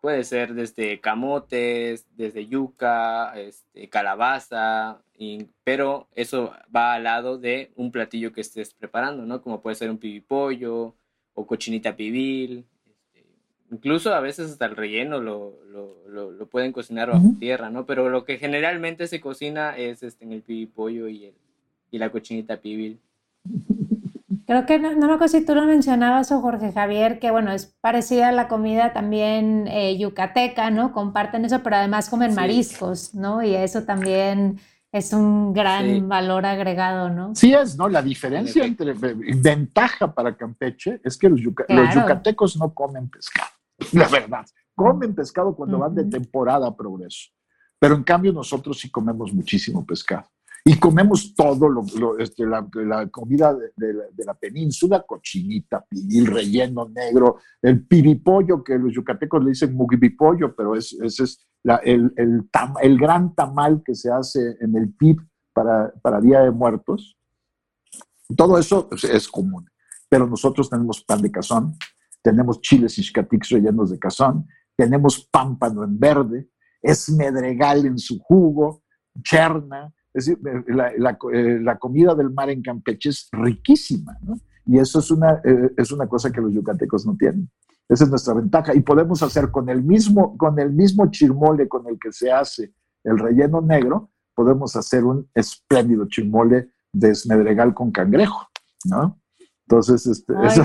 Puede ser desde camotes, desde yuca, este, calabaza, pero eso va al lado de un platillo que estés preparando, ¿no? Como puede ser un pibipollo o cochinita pibil. Este, incluso a veces hasta el relleno lo, lo, lo, pueden cocinar bajo tierra, ¿no? Pero lo que generalmente se cocina es este, en el pibipollo y, el, y la cochinita pibil. <laughs> Creo que no, no, me acuerdo si tú lo mencionabas o Jorge Javier, que bueno, es parecida a la comida también eh, yucateca, ¿no? Comparten eso, pero además comen mariscos, ¿no? Y eso también es un gran valor agregado, ¿no? Sí es, ¿no? La diferencia entre ventaja para Campeche es que los, yucatecos no comen pescado, <laughs> la verdad. Comen pescado cuando van de temporada a progreso, pero en cambio nosotros sí comemos muchísimo pescado. Y comemos todo, lo, este, la, comida de, la, península, cochinita, pibil, relleno negro, el piripollo, que los yucatecos le dicen mugibipollo, pero ese es el, el, gran tamal que se hace en el PIB para, para Día de Muertos. Todo eso es común, pero nosotros tenemos pan de cazón, tenemos chiles y rellenos de cazón, tenemos pámpano en verde, es medregal en su jugo, cherna, es decir, eh, eh, la, comida del mar en Campeche es riquísima, ¿no? Y eso es una, eh, es una cosa que los yucatecos no tienen. Esa es nuestra ventaja. Y podemos hacer con el mismo, con el mismo chirmole con el que se hace el relleno negro, podemos hacer un espléndido chirmole de esmedregal con cangrejo, ¿no? Entonces, este, <laughs> esa,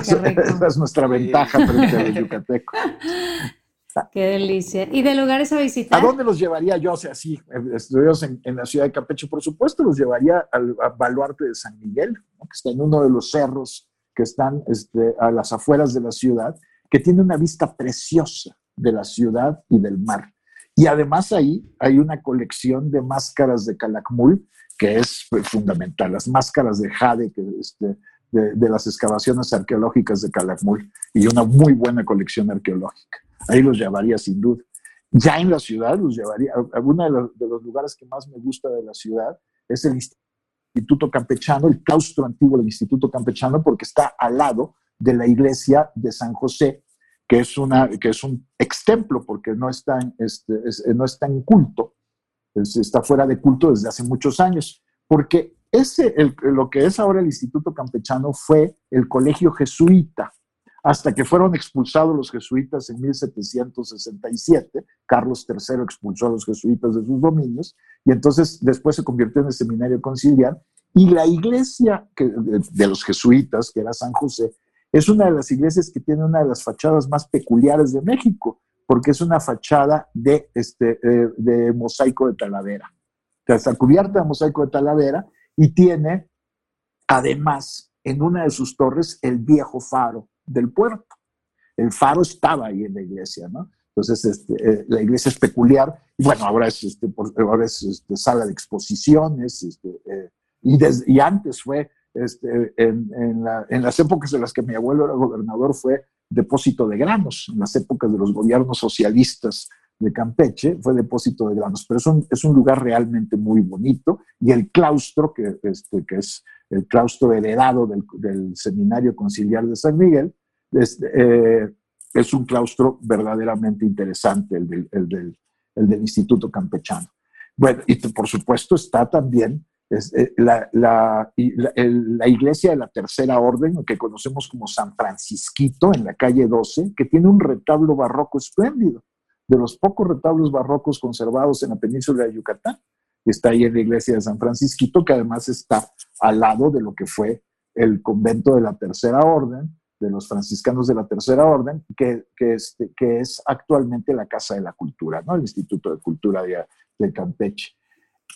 es, nuestra ventaja frente a los yucatecos. <laughs> Qué delicia. ¿Y de lugares a visitar? ¿A dónde los llevaría yo? O sea, sí, estuvimos en, la ciudad de Campeche, por supuesto, los llevaría al baluarte de San Miguel, que está en uno de los cerros que están este, a las afueras de la ciudad, que tiene una vista preciosa de la ciudad y del mar. Y además ahí hay una colección de máscaras de calakmul que es pues, fundamental, las máscaras de jade que, este, de, las excavaciones arqueológicas de Calakmul y una muy buena colección arqueológica. Ahí los llevaría sin duda. Ya en la ciudad los llevaría, uno de los, de los lugares que más me gusta de la ciudad es el Instituto Campechano, el claustro antiguo del Instituto Campechano, porque está al lado de la iglesia de San José, que es, una, que es un extemplo, porque no está, en, este, no está en culto, está fuera de culto desde hace muchos años, porque ese, lo que es ahora el Instituto Campechano fue el colegio jesuita, hasta que fueron expulsados los jesuitas en 1767. Carlos III expulsó a los jesuitas de sus dominios y entonces después se convirtió en el seminario conciliar. Y la iglesia de los jesuitas, que era San José, es una de las iglesias que tiene una de las fachadas más peculiares de México, porque es una fachada de, este, eh, de mosaico de talavera. Está cubierta de mosaico de talavera y tiene además en una de sus torres el viejo faro del puerto. El faro estaba ahí en la iglesia, ¿no? Entonces, este, eh, la iglesia es peculiar, y bueno, ahora es, este, ahora es este, sala de exposiciones, este, eh, y, y, antes fue, este, en, en, las épocas en las que mi abuelo era gobernador, fue depósito de granos, en las épocas de los gobiernos socialistas de Campeche, fue depósito de granos, pero es un, es un lugar realmente muy bonito, y el claustro, que, este, que es el claustro heredado del, Seminario Conciliar de San Miguel, es, eh, un claustro verdaderamente interesante, el del, el del, el del Instituto Campechano. Bueno, y por supuesto está también eh, la, iglesia de la Tercera Orden, que conocemos como San Francisquito, en la calle 12, que tiene un retablo barroco espléndido, de los pocos retablos barrocos conservados en la península de Yucatán está ahí en la iglesia de San Francisquito, que además está al lado de lo que fue el convento de la Tercera Orden, de los franciscanos de la Tercera Orden, que, que, este, que es actualmente la Casa de la Cultura, ¿no? el Instituto de Cultura de, de Campeche.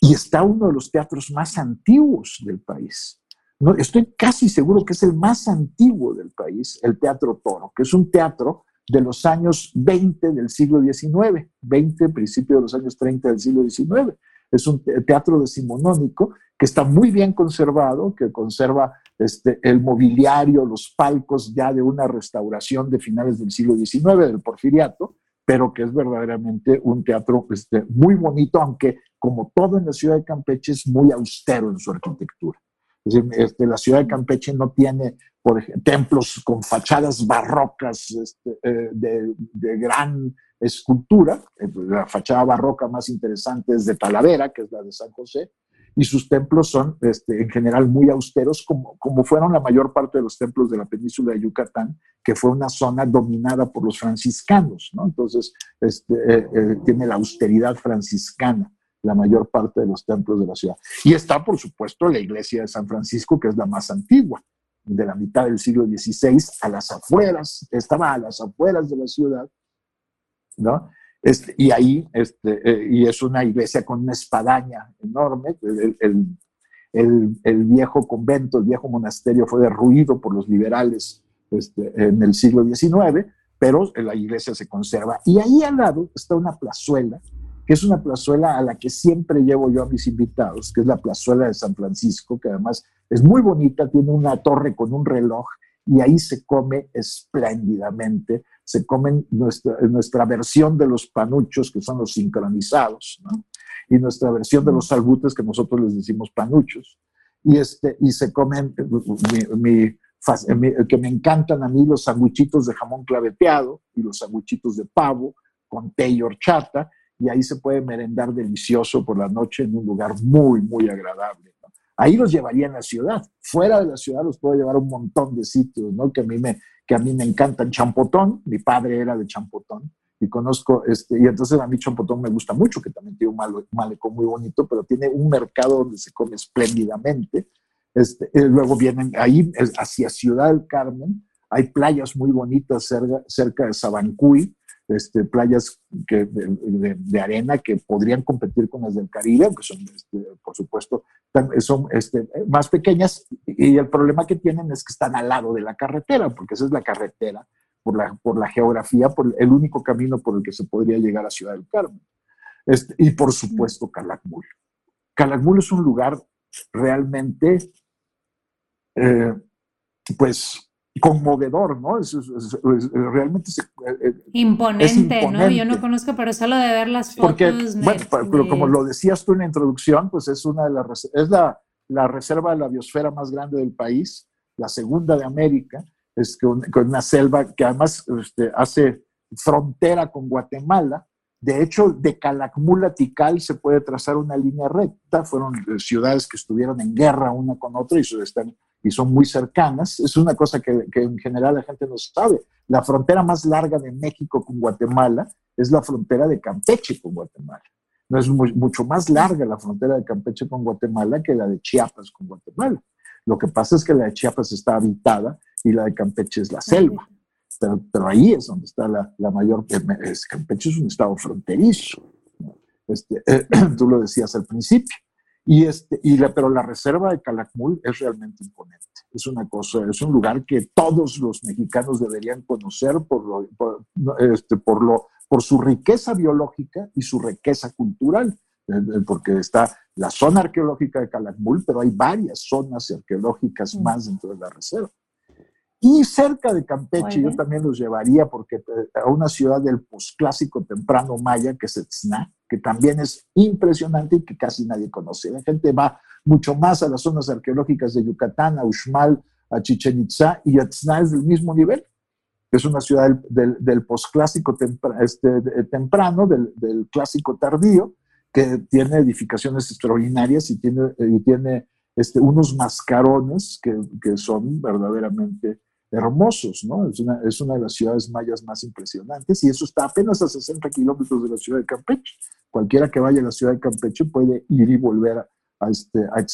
Y está uno de los teatros más antiguos del país. No, estoy casi seguro que es el más antiguo del país, el Teatro Toro, que es un teatro de los años 20 del siglo XIX, 20, principio de los años 30 del siglo XIX. Es un teatro decimonónico que está muy bien conservado, que conserva este, el mobiliario, los palcos ya de una restauración de finales del siglo XIX, del porfiriato, pero que es verdaderamente un teatro este, muy bonito, aunque como todo en la ciudad de Campeche es muy austero en su arquitectura. Es decir, este, la ciudad de Campeche no tiene, por ejemplo, templos con fachadas barrocas este, eh, de, de, gran escultura. Eh, la fachada barroca más interesante es de Talavera, que es la de San José, y sus templos son este, en general muy austeros, como, como fueron la mayor parte de los templos de la península de Yucatán, que fue una zona dominada por los franciscanos. ¿no? Entonces, este, eh, eh, tiene la austeridad franciscana la mayor parte de los templos de la ciudad. Y está, por supuesto, la iglesia de San Francisco, que es la más antigua, de la mitad del siglo XVI, a las afueras, estaba a las afueras de la ciudad, ¿no? Este, y ahí, este, eh, y es una iglesia con una espadaña enorme, el, el, el, viejo convento, el viejo monasterio fue derruido por los liberales este, en el siglo XIX, pero la iglesia se conserva. Y ahí al lado está una plazuela, que es una plazuela a la que siempre llevo yo a mis invitados, que es la plazuela de San Francisco, que además es muy bonita, tiene una torre con un reloj y ahí se come espléndidamente se comen nuestra, nuestra versión de los panuchos, que son los sincronizados, ¿no? y nuestra versión de los salbutes, que nosotros les decimos panuchos. Y, este, y se comen, mi, que me encantan a mí los sanguichitos de jamón claveteado y los sanguichitos de pavo con té y horchata, y ahí se puede merendar delicioso por la noche en un lugar muy, muy agradable. Ahí los llevaría en la ciudad. Fuera de la ciudad los puedo llevar a un montón de sitios, ¿no? Que a mí me, que a mí me encantan. Champotón, mi padre era de Champotón y conozco, este, y entonces a mí Champotón me gusta mucho, que también tiene un malecón muy bonito, pero tiene un mercado donde se come espléndidamente. Este, eh, luego vienen ahí hacia Ciudad del Carmen, hay playas muy bonitas cerca, cerca de Sabancuy, este, playas que, de, arena que podrían competir con las del Caribe, aunque son, este, por supuesto, son este, más pequeñas. Y el problema que tienen es que están al lado de la carretera, porque esa es la carretera, por la, por la geografía, por el único camino por el que se podría llegar a Ciudad del Carmen. Este, y por supuesto, Calakmul. Calakmul es un lugar realmente, eh, pues, conmovedor, ¿no? Es, realmente eh, eh, imponente, ¿no? Yo no conozco, pero solo de ver las fotos. Porque, bueno, pero como lo decías tú en la introducción, pues es una de las es la, la reserva de la biosfera más grande del país, la segunda de América, es con, una selva que además este, hace frontera con Guatemala. De hecho, de Calakmul a Tikal se puede trazar una línea recta. Fueron eh, ciudades que estuvieron en guerra una con otra y están y son muy cercanas. Es una cosa que, en general la gente no sabe. La frontera más larga de México con Guatemala es la frontera de Campeche con Guatemala. No es mucho más larga la frontera de Campeche con Guatemala que la de Chiapas con Guatemala. Lo que pasa es que la de Chiapas está habitada y la de Campeche es la selva. Pero, pero ahí es donde está la, la mayor... Es, Campeche es un estado fronterizo. Este, <clears throat> tú lo decías al principio. Y este, y la, pero la reserva de Calakmul es realmente imponente. Es una cosa, es un lugar que todos los mexicanos deberían conocer por, lo, por, este, por, lo, por su riqueza biológica y su riqueza cultural, eh, eh, porque está la zona arqueológica de Calakmul, pero hay varias zonas arqueológicas mm. más dentro de la reserva. Y cerca de Campeche, yo también los llevaría porque eh, a una ciudad del posclásico temprano maya, que es Etzna, que también es impresionante y que casi nadie conoce. La gente va mucho más a las zonas arqueológicas de Yucatán, a Uxmal, a Chichen Itza, y Etzna es del mismo nivel. Es una ciudad del, del, posclásico este, temprano, del, del, clásico tardío, que tiene edificaciones extraordinarias y tiene, y tiene este, unos mascarones que, que son verdaderamente hermosos, ¿no? Es una, es una de las ciudades mayas más impresionantes y eso está apenas a 60 kilómetros de la ciudad de Campeche. Cualquiera que vaya a la ciudad de Campeche puede ir y volver a, este, a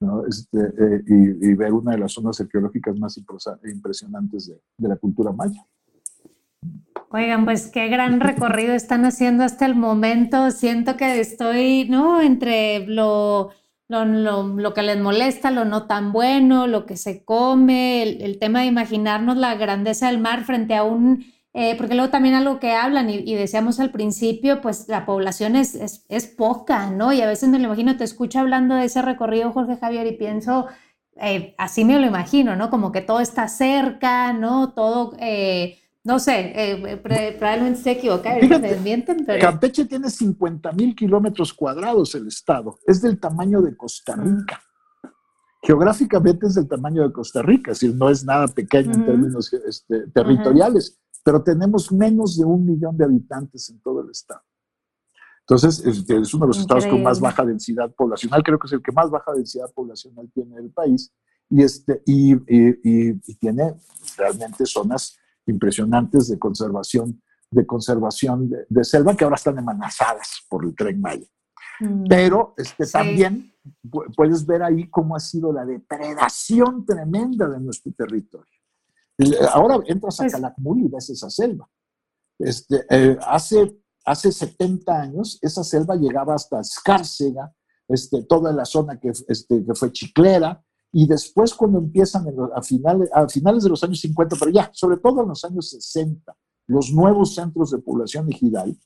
¿no? este, eh, y, ver una de las zonas arqueológicas más impresionantes de, de la cultura maya. Oigan, pues qué gran recorrido están haciendo hasta el momento. Siento que estoy, ¿no? Entre lo lo, que les molesta, lo no tan bueno, lo que se come, el, tema de imaginarnos la grandeza del mar frente a un, eh, porque luego también algo que hablan y, decíamos al principio, pues la población es, es, poca, ¿no? Y a veces me lo imagino, te escucho hablando de ese recorrido, Jorge Javier, y pienso, eh, así me lo imagino, ¿no? Como que todo está cerca, ¿no? Todo... Eh, no sé, eh, probablemente se equivoca, Campeche tiene 50 mil kilómetros cuadrados el estado, es del tamaño de Costa Rica. Geográficamente es del tamaño de Costa Rica, es decir, no es nada pequeño en términos este, territoriales, pero tenemos menos de un millón de habitantes en todo el estado. Entonces, es, uno de los estados con más baja densidad poblacional, creo que es el que más baja densidad poblacional tiene el país, y, este, y, y tiene realmente zonas impresionantes de conservación, de, conservación de, selva que ahora están amenazadas por el tren Maya. Mm. Pero este, también puedes ver ahí cómo ha sido la depredación tremenda de nuestro territorio. Ahora entras a Calakmul y ves esa selva. Este, eh, hace, hace 70 años esa selva llegaba hasta Escárcega, este, toda la zona que, este, que fue chiclera, y después cuando empiezan a finales, a finales de los años 50, pero ya, sobre todo en los años 60, los nuevos centros de población ejidal,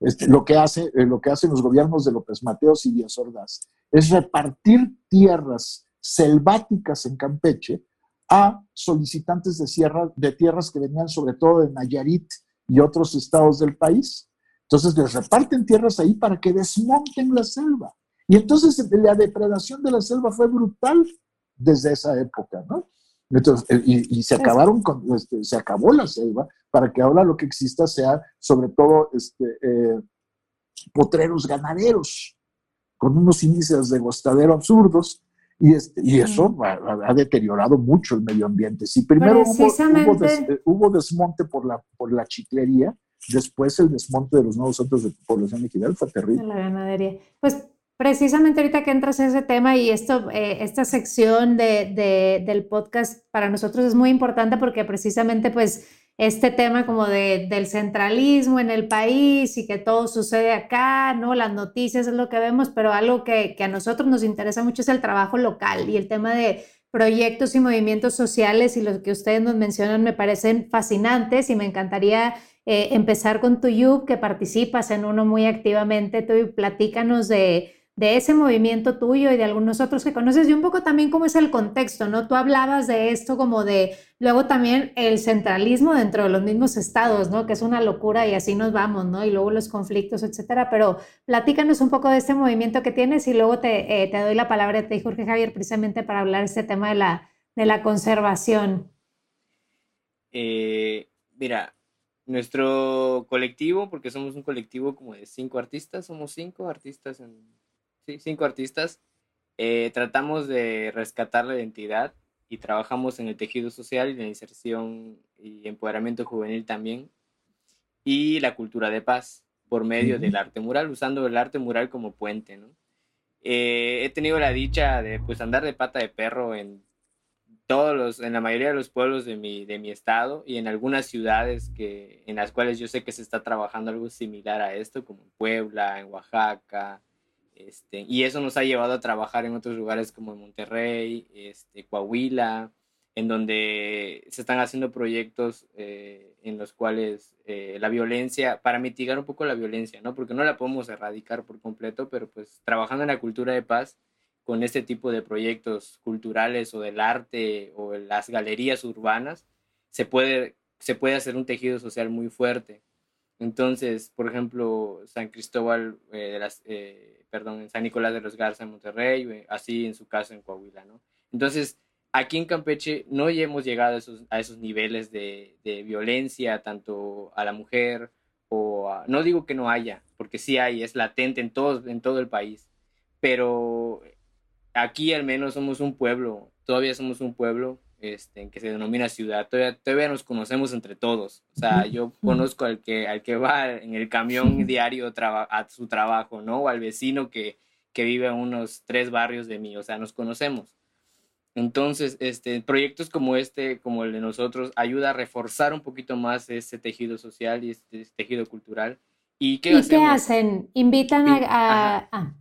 este, lo, que hace, eh, lo que hacen los gobiernos de López Mateos y Díaz Ordaz es repartir tierras selváticas en Campeche a solicitantes de, sierra, de tierras que venían sobre todo de Nayarit y otros estados del país. Entonces les reparten tierras ahí para que desmonten la selva. Y entonces la depredación de la selva fue brutal desde esa época, ¿no? Entonces, eh, y, se acabaron con, este, se acabó la selva para que ahora lo que exista sea sobre todo este, eh, potreros ganaderos con unos índices de gostadero absurdos y, este, y eso ha, deteriorado mucho el medio ambiente. Si primero hubo, eh, hubo, desmonte por la, por la chiclería, después el desmonte de los nuevos centros de población ejidal fue terrible. La ganadería. Pues Precisamente ahorita que entras en ese tema y esto, eh, esta sección de, del podcast para nosotros es muy importante porque precisamente pues este tema como de, del centralismo en el país y que todo sucede acá, ¿no? Las noticias es lo que vemos, pero algo que, que a nosotros nos interesa mucho es el trabajo local y el tema de proyectos y movimientos sociales y los que ustedes nos mencionan me parecen fascinantes y me encantaría eh, empezar con Tuyub, que participas en uno muy activamente. Tú platícanos de de ese movimiento tuyo y de algunos otros que conoces y un poco también cómo es el contexto, ¿no? Tú hablabas de esto como de luego también el centralismo dentro de los mismos estados, ¿no? Que es una locura y así nos vamos, ¿no? Y luego los conflictos, etcétera. Pero platícanos un poco de este movimiento que tienes y luego te, eh, doy la palabra ti, Jorge Javier, precisamente para hablar de este tema de la, de la conservación. Eh, mira, nuestro colectivo, porque somos un colectivo como de cinco artistas, somos cinco artistas en cinco artistas, eh, tratamos de rescatar la identidad y trabajamos en el tejido social y la inserción y empoderamiento juvenil también, y la cultura de paz por medio del arte mural, usando el arte mural como puente, ¿no? Eh, he tenido la dicha de pues andar de pata de perro en todos los, en la mayoría de los pueblos de mi, de mi estado y en algunas ciudades que, en las cuales yo sé que se está trabajando algo similar a esto, como en Puebla, en Oaxaca, este, y eso nos ha llevado a trabajar en otros lugares como en Monterrey, este, Coahuila, en donde se están haciendo proyectos eh, en los cuales eh, la violencia, para mitigar un poco la violencia, ¿no? Porque no la podemos erradicar por completo, pero pues trabajando en la cultura de paz con este tipo de proyectos culturales o del arte o las galerías urbanas, se puede, se puede hacer un tejido social muy fuerte. Entonces, por ejemplo, San Cristóbal eh, de las perdón, en San Nicolás de los Garza en Monterrey, así en su caso en Coahuila, ¿no? Entonces, aquí en Campeche no hemos llegado a esos, niveles de, violencia, tanto a la mujer, o no digo que no haya, porque sí hay, es latente en todo, en todo el país, pero aquí al menos somos un pueblo, todavía somos un pueblo este, que se denomina ciudad, todavía, todavía nos conocemos entre todos. O sea, yo conozco al que, al que va en el camión diario a su trabajo, ¿no? O al vecino que, que vive a unos tres barrios de mí, o sea, nos conocemos. Entonces, este, proyectos como este, como el de nosotros, ayuda a reforzar un poquito más ese tejido social y este, tejido cultural. ¿Y qué, qué hacen? ¿Invitan a...? a... Ah,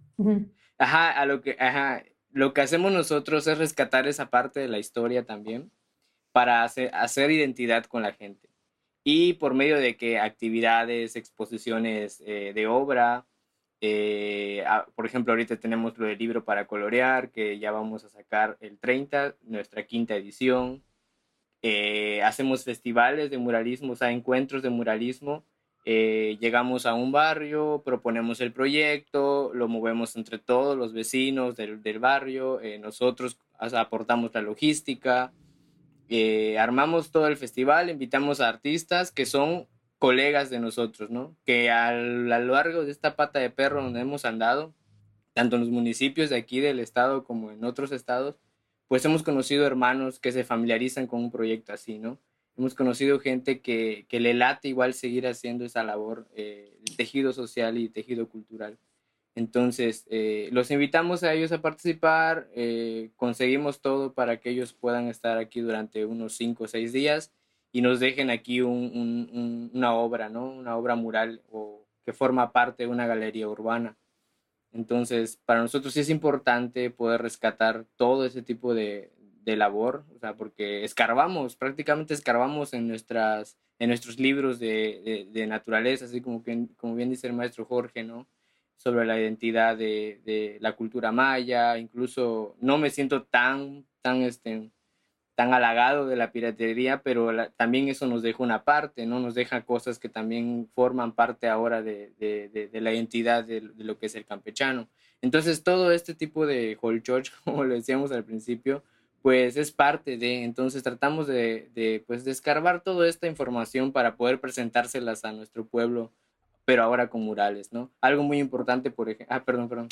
ajá, a lo que... Ajá, lo que hacemos nosotros es rescatar esa parte de la historia también para hacer, identidad con la gente. Y por medio de que actividades, exposiciones eh, de obra, eh, por ejemplo, ahorita tenemos lo del libro para colorear, que ya vamos a sacar el 30, nuestra quinta edición. Eh, hacemos festivales de muralismo, o sea, encuentros de muralismo eh, llegamos a un barrio, proponemos el proyecto, lo movemos entre todos los vecinos del, del barrio, eh, nosotros aportamos la logística, eh, armamos todo el festival, invitamos a artistas que son colegas de nosotros, ¿no? Que a lo largo de esta pata de perro donde hemos andado, tanto en los municipios de aquí del estado como en otros estados, pues hemos conocido hermanos que se familiarizan con un proyecto así, ¿no? Hemos conocido gente que, que, le late igual seguir haciendo esa labor, eh, el tejido social y tejido cultural. Entonces, eh, los invitamos a ellos a participar, eh, conseguimos todo para que ellos puedan estar aquí durante unos cinco o seis días y nos dejen aquí un, una obra, ¿no? Una obra mural o que forma parte de una galería urbana. Entonces, para nosotros sí es importante poder rescatar todo ese tipo de, de labor, o sea, porque escarbamos, prácticamente escarbamos en, nuestras, en nuestros libros de, de, naturaleza, así como, que, como bien dice el maestro Jorge, ¿no? Sobre la identidad de, de, la cultura maya, incluso no me siento tan, tan, este, tan halagado de la piratería, pero también eso nos deja una parte, ¿no? Nos deja cosas que también forman parte ahora de, de la identidad de, lo que es el campechano. Entonces, todo este tipo de Holchoch, <laughs> como lo decíamos al principio, pues es parte de, entonces tratamos de, de, pues, de escarbar toda esta información para poder presentárselas a nuestro pueblo, pero ahora con murales, ¿no? Algo muy importante, por ejemplo, ah, perdón, perdón.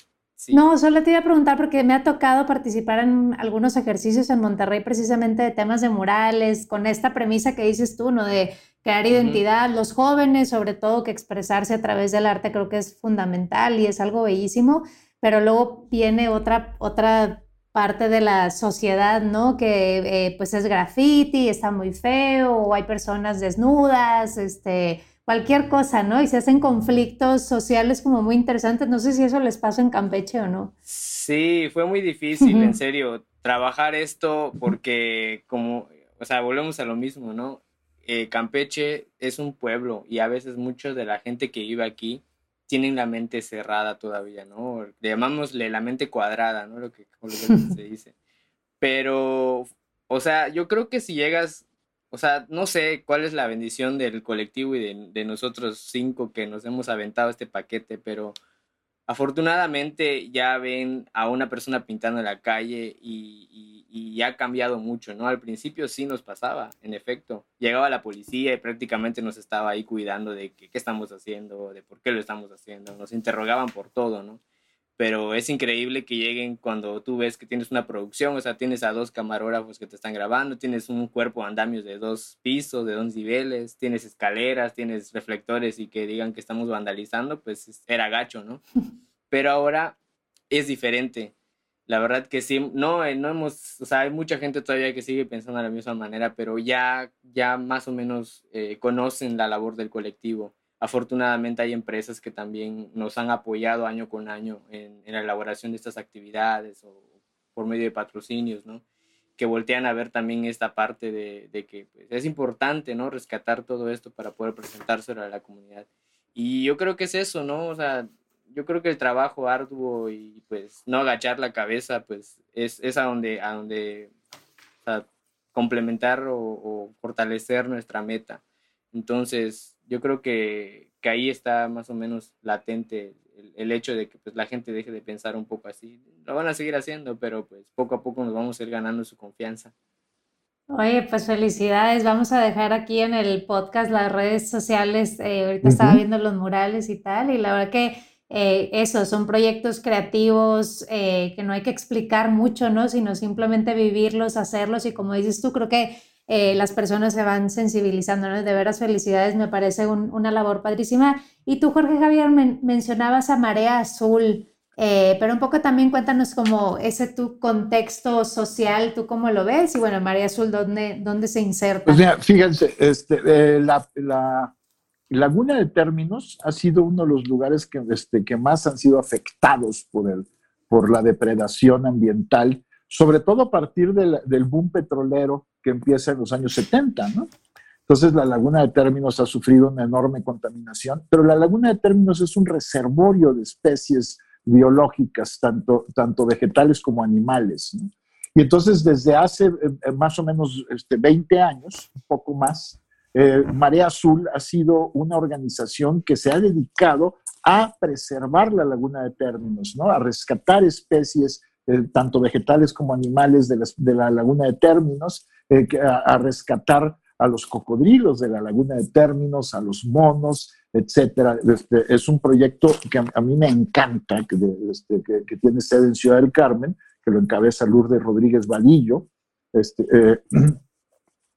No, solo te iba a preguntar porque me ha tocado participar en algunos ejercicios en Monterrey precisamente de temas de murales, con esta premisa que dices tú, ¿no? De crear identidad, los jóvenes, sobre todo que expresarse a través del arte creo que es fundamental y es algo bellísimo, pero luego viene otra, otra parte de la sociedad, ¿no? Que eh, pues es graffiti, está muy feo, o hay personas desnudas, este, cualquier cosa, ¿no? Y se hacen conflictos sociales como muy interesantes. No sé si eso les pasa en Campeche o no. Sí, fue muy difícil, en serio, trabajar esto porque como, o sea, volvemos a lo mismo, ¿no? Eh, Campeche es un pueblo y a veces mucho de la gente que vive aquí tienen la mente cerrada todavía, ¿no? Le llamámosle la mente cuadrada, ¿no? Lo que, lo que <laughs> se dice. Pero, o sea, yo creo que si llegas, o sea, no sé cuál es la bendición del colectivo y de, de nosotros cinco que nos hemos aventado este paquete, pero afortunadamente ya ven a una persona pintando en la calle y, y, ha cambiado mucho, ¿no? Al principio sí nos pasaba, en efecto. Llegaba la policía y prácticamente nos estaba ahí cuidando de qué estamos haciendo, de por qué lo estamos haciendo. Nos interrogaban por todo, ¿no? Pero es increíble que lleguen cuando tú ves que tienes una producción, o sea, tienes a dos camarógrafos que te están grabando, tienes un cuerpo de andamios de dos pisos, de dos niveles, tienes escaleras, tienes reflectores y que digan que estamos vandalizando, pues era gacho, ¿no? <laughs> Pero ahora es diferente la verdad que sí, no, eh, no hemos, o sea, hay mucha gente todavía que sigue pensando de la misma manera, pero ya, ya más o menos eh, conocen la labor del colectivo. Afortunadamente hay empresas que también nos han apoyado año con año en, la elaboración de estas actividades o por medio de patrocinios, ¿no? Que voltean a ver también esta parte de, de que pues, es importante, ¿no? Rescatar todo esto para poder presentárselo a la comunidad. Y yo creo que es eso, ¿no? O sea, yo creo que el trabajo arduo y pues no agachar la cabeza, pues es, es a donde, a donde complementar o, fortalecer nuestra meta. Entonces, yo creo que, que ahí está más o menos latente el, el, hecho de que pues, la gente deje de pensar un poco así. Lo van a seguir haciendo, pero pues poco a poco nos vamos a ir ganando su confianza. Oye, pues felicidades. Vamos a dejar aquí en el podcast las redes sociales. Eh, ahorita estaba viendo los murales y tal, y la verdad que eh, eso, son proyectos creativos eh, que no hay que explicar mucho, ¿no? Sino simplemente vivirlos, hacerlos y como dices tú, creo que eh, las personas se van sensibilizando, ¿no? De veras, felicidades, me parece una labor padrísima. Y tú, Jorge Javier, mencionabas a Marea Azul, pero un poco también cuéntanos como ese tu contexto social, tú cómo lo ves y bueno, Marea Azul, ¿dónde, dónde se inserta? Pues fíjense, este, la, la Laguna de Términos ha sido uno de los lugares que, este, que más han sido afectados por, el, por la depredación ambiental, sobre todo a partir del, del boom petrolero que empieza en los años 70, ¿no? Entonces la laguna de términos ha sufrido una enorme contaminación, pero la laguna de términos es un reservorio de especies biológicas, tanto, tanto vegetales como animales. ¿no? Y entonces desde hace eh, más o menos este, 20 años, un poco más, eh, Marea Azul ha sido una organización que se ha dedicado a preservar la laguna de términos, ¿no? a rescatar especies, eh, tanto vegetales como animales de, la laguna de términos, eh, a, rescatar a los cocodrilos de la laguna de términos, a los monos, etcétera. Este, es un proyecto que a, mí me encanta, que, este, que, tiene sede en Ciudad del Carmen, que lo encabeza Lourdes Rodríguez Vadillo, este,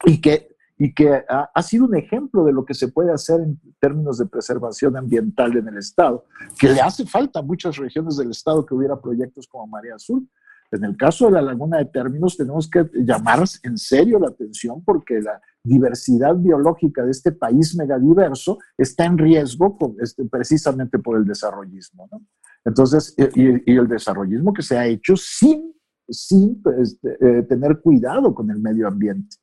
y que y que ha, sido un ejemplo de lo que se puede hacer en términos de preservación ambiental en el Estado, que le hace falta a muchas regiones del Estado que hubiera proyectos como Marea Azul. En el caso de la Laguna de Términos tenemos que llamar en serio la atención porque la diversidad biológica de este país megadiverso está en riesgo este, precisamente por el desarrollismo. Entonces, y, el desarrollismo que se ha hecho sin, sin este, eh, tener cuidado con el medio ambiente.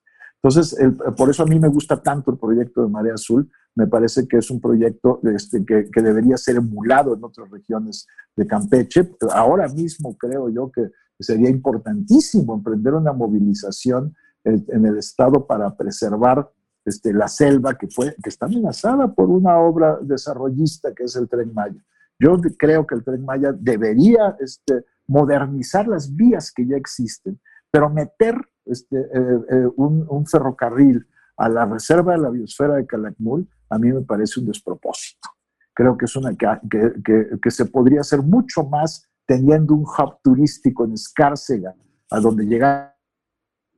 Entonces, por eso a mí me gusta tanto el proyecto de Marea Azul. Me parece que es un proyecto este, que, que, debería ser emulado en otras regiones de Campeche. Ahora mismo creo yo que sería importantísimo emprender una movilización en el Estado para preservar este, la selva que, fue, que está amenazada por una obra desarrollista que es el Tren Maya. Yo creo que el Tren Maya debería este, modernizar las vías que ya existen, pero meter este, eh, eh, un, ferrocarril a la reserva de la biosfera de Calakmul, a mí me parece un despropósito. Creo que es una que, que, se podría hacer mucho más teniendo un hub turístico en Escárcega, a donde llegar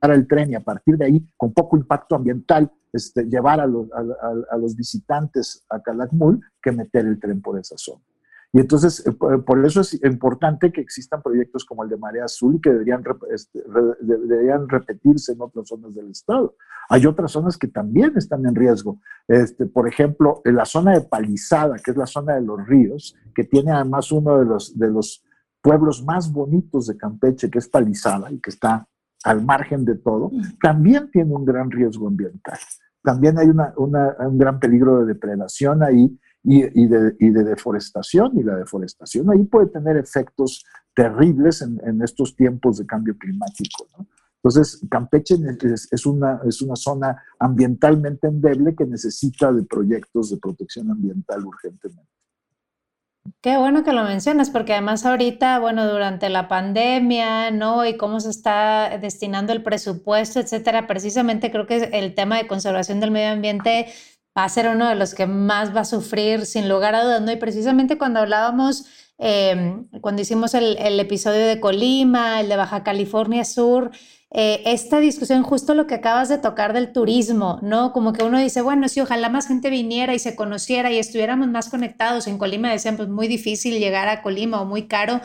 el tren y a partir de ahí, con poco impacto ambiental, este, llevar a los, a, los visitantes a Calakmul que meter el tren por esa zona. Y entonces, eh, por eso es importante que existan proyectos como el de Marea Azul que deberían, este, deberían repetirse en otras zonas del estado. Hay otras zonas que también están en riesgo. Este, por ejemplo, en la zona de Palizada, que es la zona de los ríos, que tiene además uno de los, de los pueblos más bonitos de Campeche, que es Palizada y que está al margen de todo, también tiene un gran riesgo ambiental. También hay una, un gran peligro de depredación ahí y, de, deforestación, y la deforestación ahí puede tener efectos terribles en, estos tiempos de cambio climático. Entonces, Campeche es, una, es una zona ambientalmente endeble que necesita de proyectos de protección ambiental urgentemente. Qué bueno que lo mencionas, porque además ahorita, bueno, durante la pandemia, ¿no? Y cómo se está destinando el presupuesto, etcétera, precisamente creo que el tema de conservación del medio ambiente va a ser uno de los que más va a sufrir, sin lugar a dudas, ¿no? Y precisamente cuando hablábamos, em, cuando hicimos el, el episodio de Colima, el de Baja California Sur, eh, esta discusión, justo lo que acabas de tocar del turismo, ¿no? Como que uno dice, bueno, si ojalá más gente viniera y se conociera y estuviéramos más conectados. En Colima decían, pues muy difícil llegar a Colima o muy caro.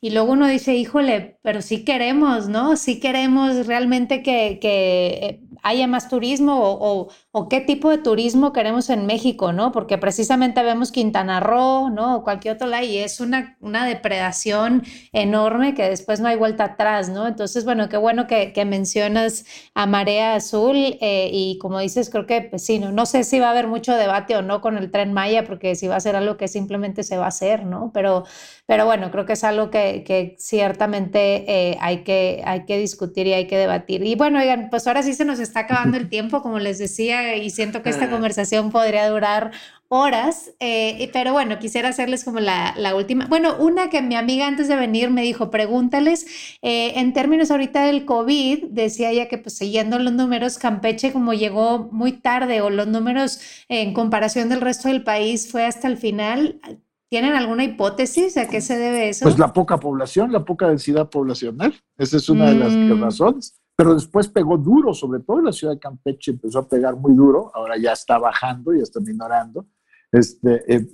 Y luego uno dice, híjole, pero sí queremos, ¿no? Sí queremos realmente que, eh, haya más turismo o, qué tipo de turismo queremos en México, ¿no? Porque precisamente vemos Quintana Roo, ¿no? O cualquier otro lado y es una, una depredación enorme que después no hay vuelta atrás, ¿no? Entonces, bueno, qué bueno que, que mencionas a Marea Azul eh, y como dices, creo que, pues sí, no, no sé si va a haber mucho debate o no con el tren Maya, porque si va a ser algo que simplemente se va a hacer, ¿no? Pero, pero bueno, creo que es algo que, que ciertamente eh, hay, que, hay que discutir y hay que debatir. Y bueno, oigan, pues ahora sí se nos está acabando el <laughs> tiempo, como les decía, y siento que esta conversación podría durar horas, eh, pero bueno, quisiera hacerles como la, última, bueno, una que mi amiga antes de venir me dijo, pregúntales, eh, en términos ahorita del COVID, decía ella que pues siguiendo los números, Campeche como llegó muy tarde o los números en comparación del resto del país fue hasta el final. ¿Tienen alguna hipótesis a qué se debe eso? Pues la poca población, la poca densidad poblacional. Esa es una de las mm. razones pero después pegó duro, sobre todo en la ciudad de Campeche empezó a pegar muy duro, ahora ya está bajando, ya está minorando, este, eh,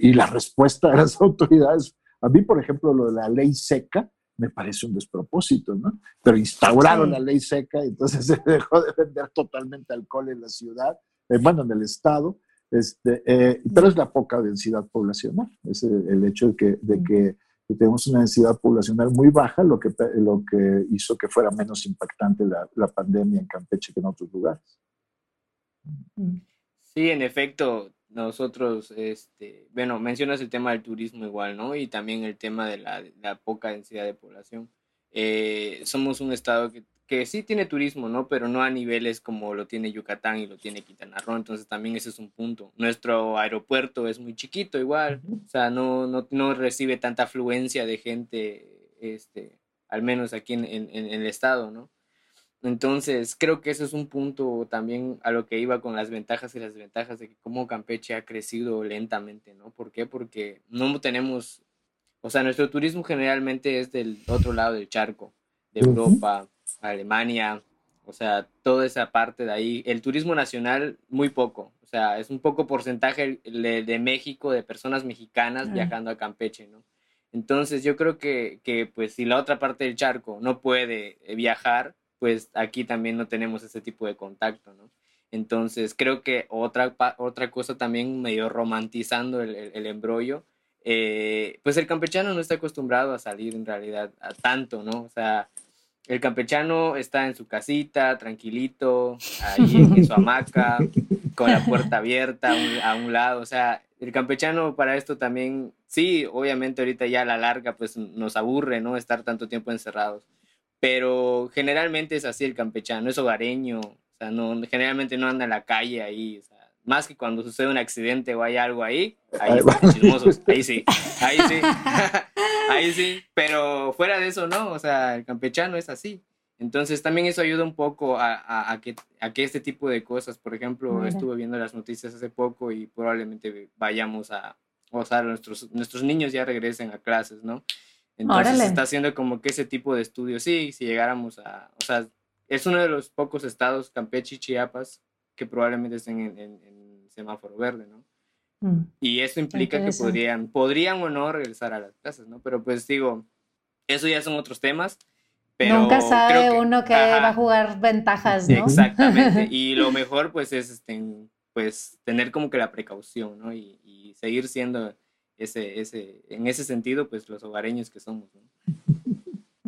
y, la respuesta de las <laughs> autoridades, a mí, por ejemplo, lo de la ley seca, me parece un despropósito, ¿no? Pero instauraron la ley seca y entonces <laughs> se dejó de vender totalmente alcohol en la ciudad, eh, bueno, en el estado, este, eh, pero es la poca densidad poblacional, es el, hecho de que, de que que tenemos una densidad poblacional muy baja, lo que, lo que hizo que fuera menos impactante la, la pandemia en Campeche que en otros lugares. Sí, en efecto, nosotros, este, bueno, mencionas el tema del turismo igual, ¿no? Y también el tema de la, la poca densidad de población. Eh, somos un estado que que sí tiene turismo, ¿no? Pero no a niveles como lo tiene Yucatán y lo tiene Quintana Roo, entonces también ese es un punto. Nuestro aeropuerto es muy chiquito igual, o sea, no, no, no recibe tanta afluencia de gente, este, al menos aquí en, en, en, el estado, ¿no? Entonces, creo que ese es un punto también a lo que iba con las ventajas y las desventajas de que cómo Campeche ha crecido lentamente, ¿no? ¿Por qué? Porque no tenemos, o sea, nuestro turismo generalmente es del otro lado del charco, de Europa, Alemania, o sea, toda esa parte de ahí. El turismo nacional, muy poco. O sea, es un poco porcentaje de, México, de personas mexicanas viajando a Campeche, ¿no? Entonces, yo creo que, que, pues, si la otra parte del charco no puede eh, viajar, pues aquí también no tenemos ese tipo de contacto, ¿no? Entonces, creo que otra, otra cosa también medio romantizando el, el, embrollo, eh, pues el campechano no está acostumbrado a salir en realidad a tanto, ¿no? O sea, el campechano está en su casita, tranquilito, ahí en su hamaca, con la puerta abierta a un, lado. O sea, el campechano para esto también, sí, obviamente ahorita ya a la larga pues nos aburre, ¿no? Estar tanto tiempo encerrados. Pero generalmente es así el campechano, es hogareño, o sea, no, generalmente no anda en la calle ahí, o sea, más que cuando sucede un accidente o hay algo ahí, ahí, chismosos, ahí sí, ahí sí, <laughs> ahí sí, pero fuera de eso no, o sea, el campechano es así. Entonces también eso ayuda un poco a, a, que, a que este tipo de cosas, por ejemplo, estuve viendo las noticias hace poco y probablemente vayamos a, o sea, nuestros, nuestros niños ya regresen a clases, ¿no? Entonces está haciendo como que ese tipo de estudios, sí, si llegáramos a, o sea, es uno de los pocos estados, Campeche y Chiapas, que probablemente estén en, semáforo verde, ¿no? Mm. Y eso implica que podrían, podrían o no regresar a las casas, ¿no? Pero pues digo, eso ya son otros temas. Pero Nunca sabe uno que va a jugar ventajas, ¿no? Exactamente. <laughs> Y lo mejor, pues, es este, pues, tener como que la precaución, ¿no? Y, y seguir siendo ese, ese, en ese sentido, pues, los hogareños que somos, ¿no?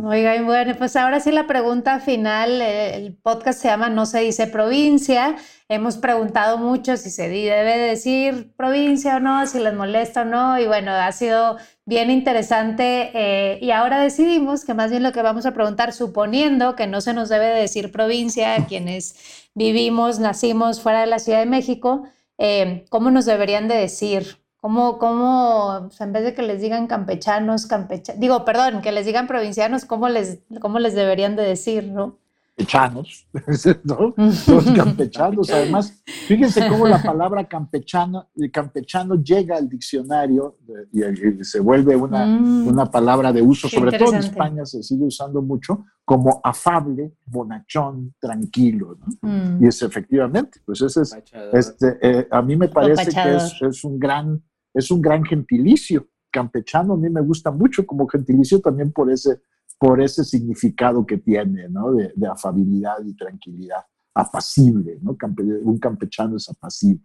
Oigan, bueno, pues ahora sí la pregunta final, eh, el podcast se llama No se dice provincia. Hemos preguntado mucho si se debe decir provincia o no, si les molesta o no, y bueno, ha sido bien interesante eh, y ahora decidimos que más bien lo que vamos a preguntar, suponiendo que no se nos debe decir provincia, quienes vivimos, nacimos fuera de la Ciudad de México, eh, ¿cómo nos deberían de decir? ¿Cómo, cómo en vez de que les digan campechanos, campechanos, digo, perdón, que les digan provincianos, ¿cómo les, cómo les deberían de decir, no? Campechanos, <laughs> ¿no? Los <laughs> campechanos, además, fíjense cómo la palabra campechano, campechano llega al diccionario y, se vuelve una, mm. una palabra de uso, sobre todo en España se sigue usando mucho, como afable, bonachón, tranquilo, ¿no? Mm. Y es efectivamente, pues ese es, este, eh, a mí me parece que es, es un gran es un gran gentilicio. Campechano a mí me gusta mucho como gentilicio también por ese, por ese significado que tiene, ¿no? De, afabilidad y tranquilidad, apacible, ¿no? un campechano es apacible.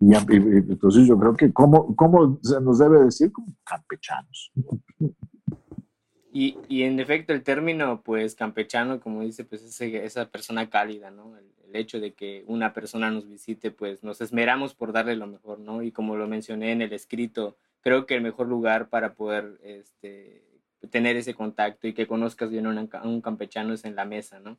Y, entonces yo creo que cómo, cómo se nos debe decir como campechanos. Y, y, en efecto el término, pues campechano, como dice, pues es esa persona cálida, ¿no? El, hecho de que una persona nos visite, pues nos esmeramos por darle lo mejor, ¿no? Y como lo mencioné en el escrito, creo que el mejor lugar para poder este, tener ese contacto y que conozcas bien a un campechano es en la mesa, ¿no?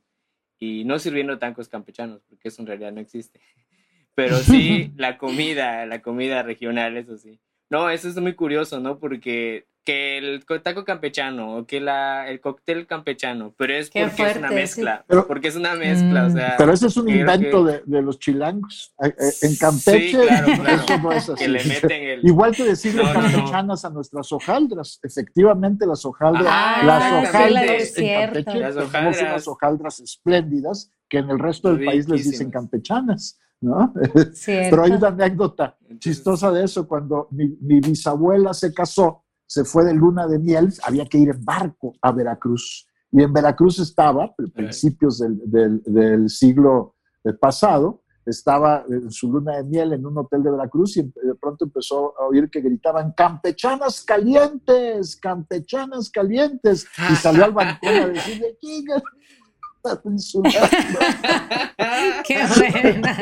Y no sirviendo tacos campechanos, porque eso en realidad no existe. <laughs> Pero sí <laughs> la comida, la comida regional, eso sí. No, eso es muy curioso, ¿no? Porque que el taco campechano o que la, el cóctel campechano, pero es porque es una mezcla, porque es una mezcla, o mm. sea. Pero ese es un invento de, de, los chilangos. Eh, eh, en Campeche, sí, claro, <laughs> eso no es así. Que le meten el... Igual que decirle campechanas a nuestras hojaldras. Efectivamente, las hojaldras, ah, las hojaldras en Campeche las hojaldras. unas hojaldras espléndidas que en el resto del país les dicen campechanas. ¿no? <laughs> Pero hay una anécdota chistosa de eso. Cuando mi, mi bisabuela se casó, se fue de luna de miel, había que ir en barco a Veracruz. Y en Veracruz estaba, a principios del, del, siglo pasado, estaba en su luna de miel en un hotel de Veracruz y de pronto empezó a oír que gritaban campechanas calientes, campechanas calientes. Y salió al balcón a decirle, <laughs> Qué buena.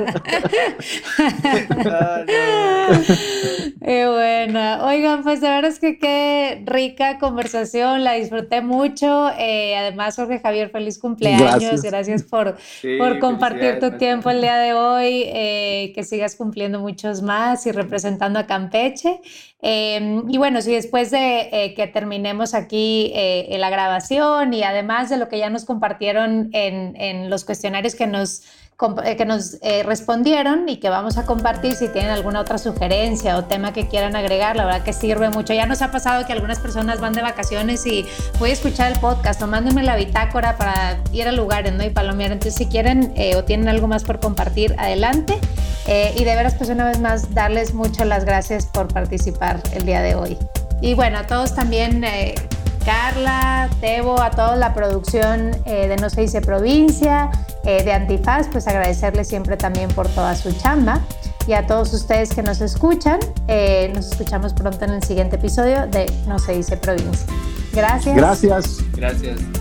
<laughs> Qué buena. Oigan, pues de verdad es que qué rica conversación, la disfruté mucho. Eh, además, Jorge Javier, feliz cumpleaños. Gracias, por, por compartir tu tiempo el día de hoy. Eh, que sigas cumpliendo muchos más y representando a Campeche. Em, y bueno, si después de eh, que terminemos aquí eh, la grabación y además de lo que ya nos compartieron en, en los cuestionarios que nos que nos eh, respondieron y que vamos a compartir si tienen alguna otra sugerencia o tema que quieran agregar. La verdad que sirve mucho. Ya nos ha pasado que algunas personas van de vacaciones y voy a escuchar el podcast o mándenme la bitácora para ir a lugares ¿no? y palomear. Entonces, si quieren eh, o tienen algo más por compartir, adelante. y de veras, pues una vez más, darles muchas las gracias por participar el día de hoy. Y bueno, a todos también Carla, Tebo, a toda la producción eh, de No se dice provincia, eh, de Antifaz, pues agradecerles siempre también por toda su chamba. Y a todos ustedes que nos escuchan, eh, nos escuchamos pronto en el siguiente episodio de No se dice provincia. Gracias. Gracias. Gracias.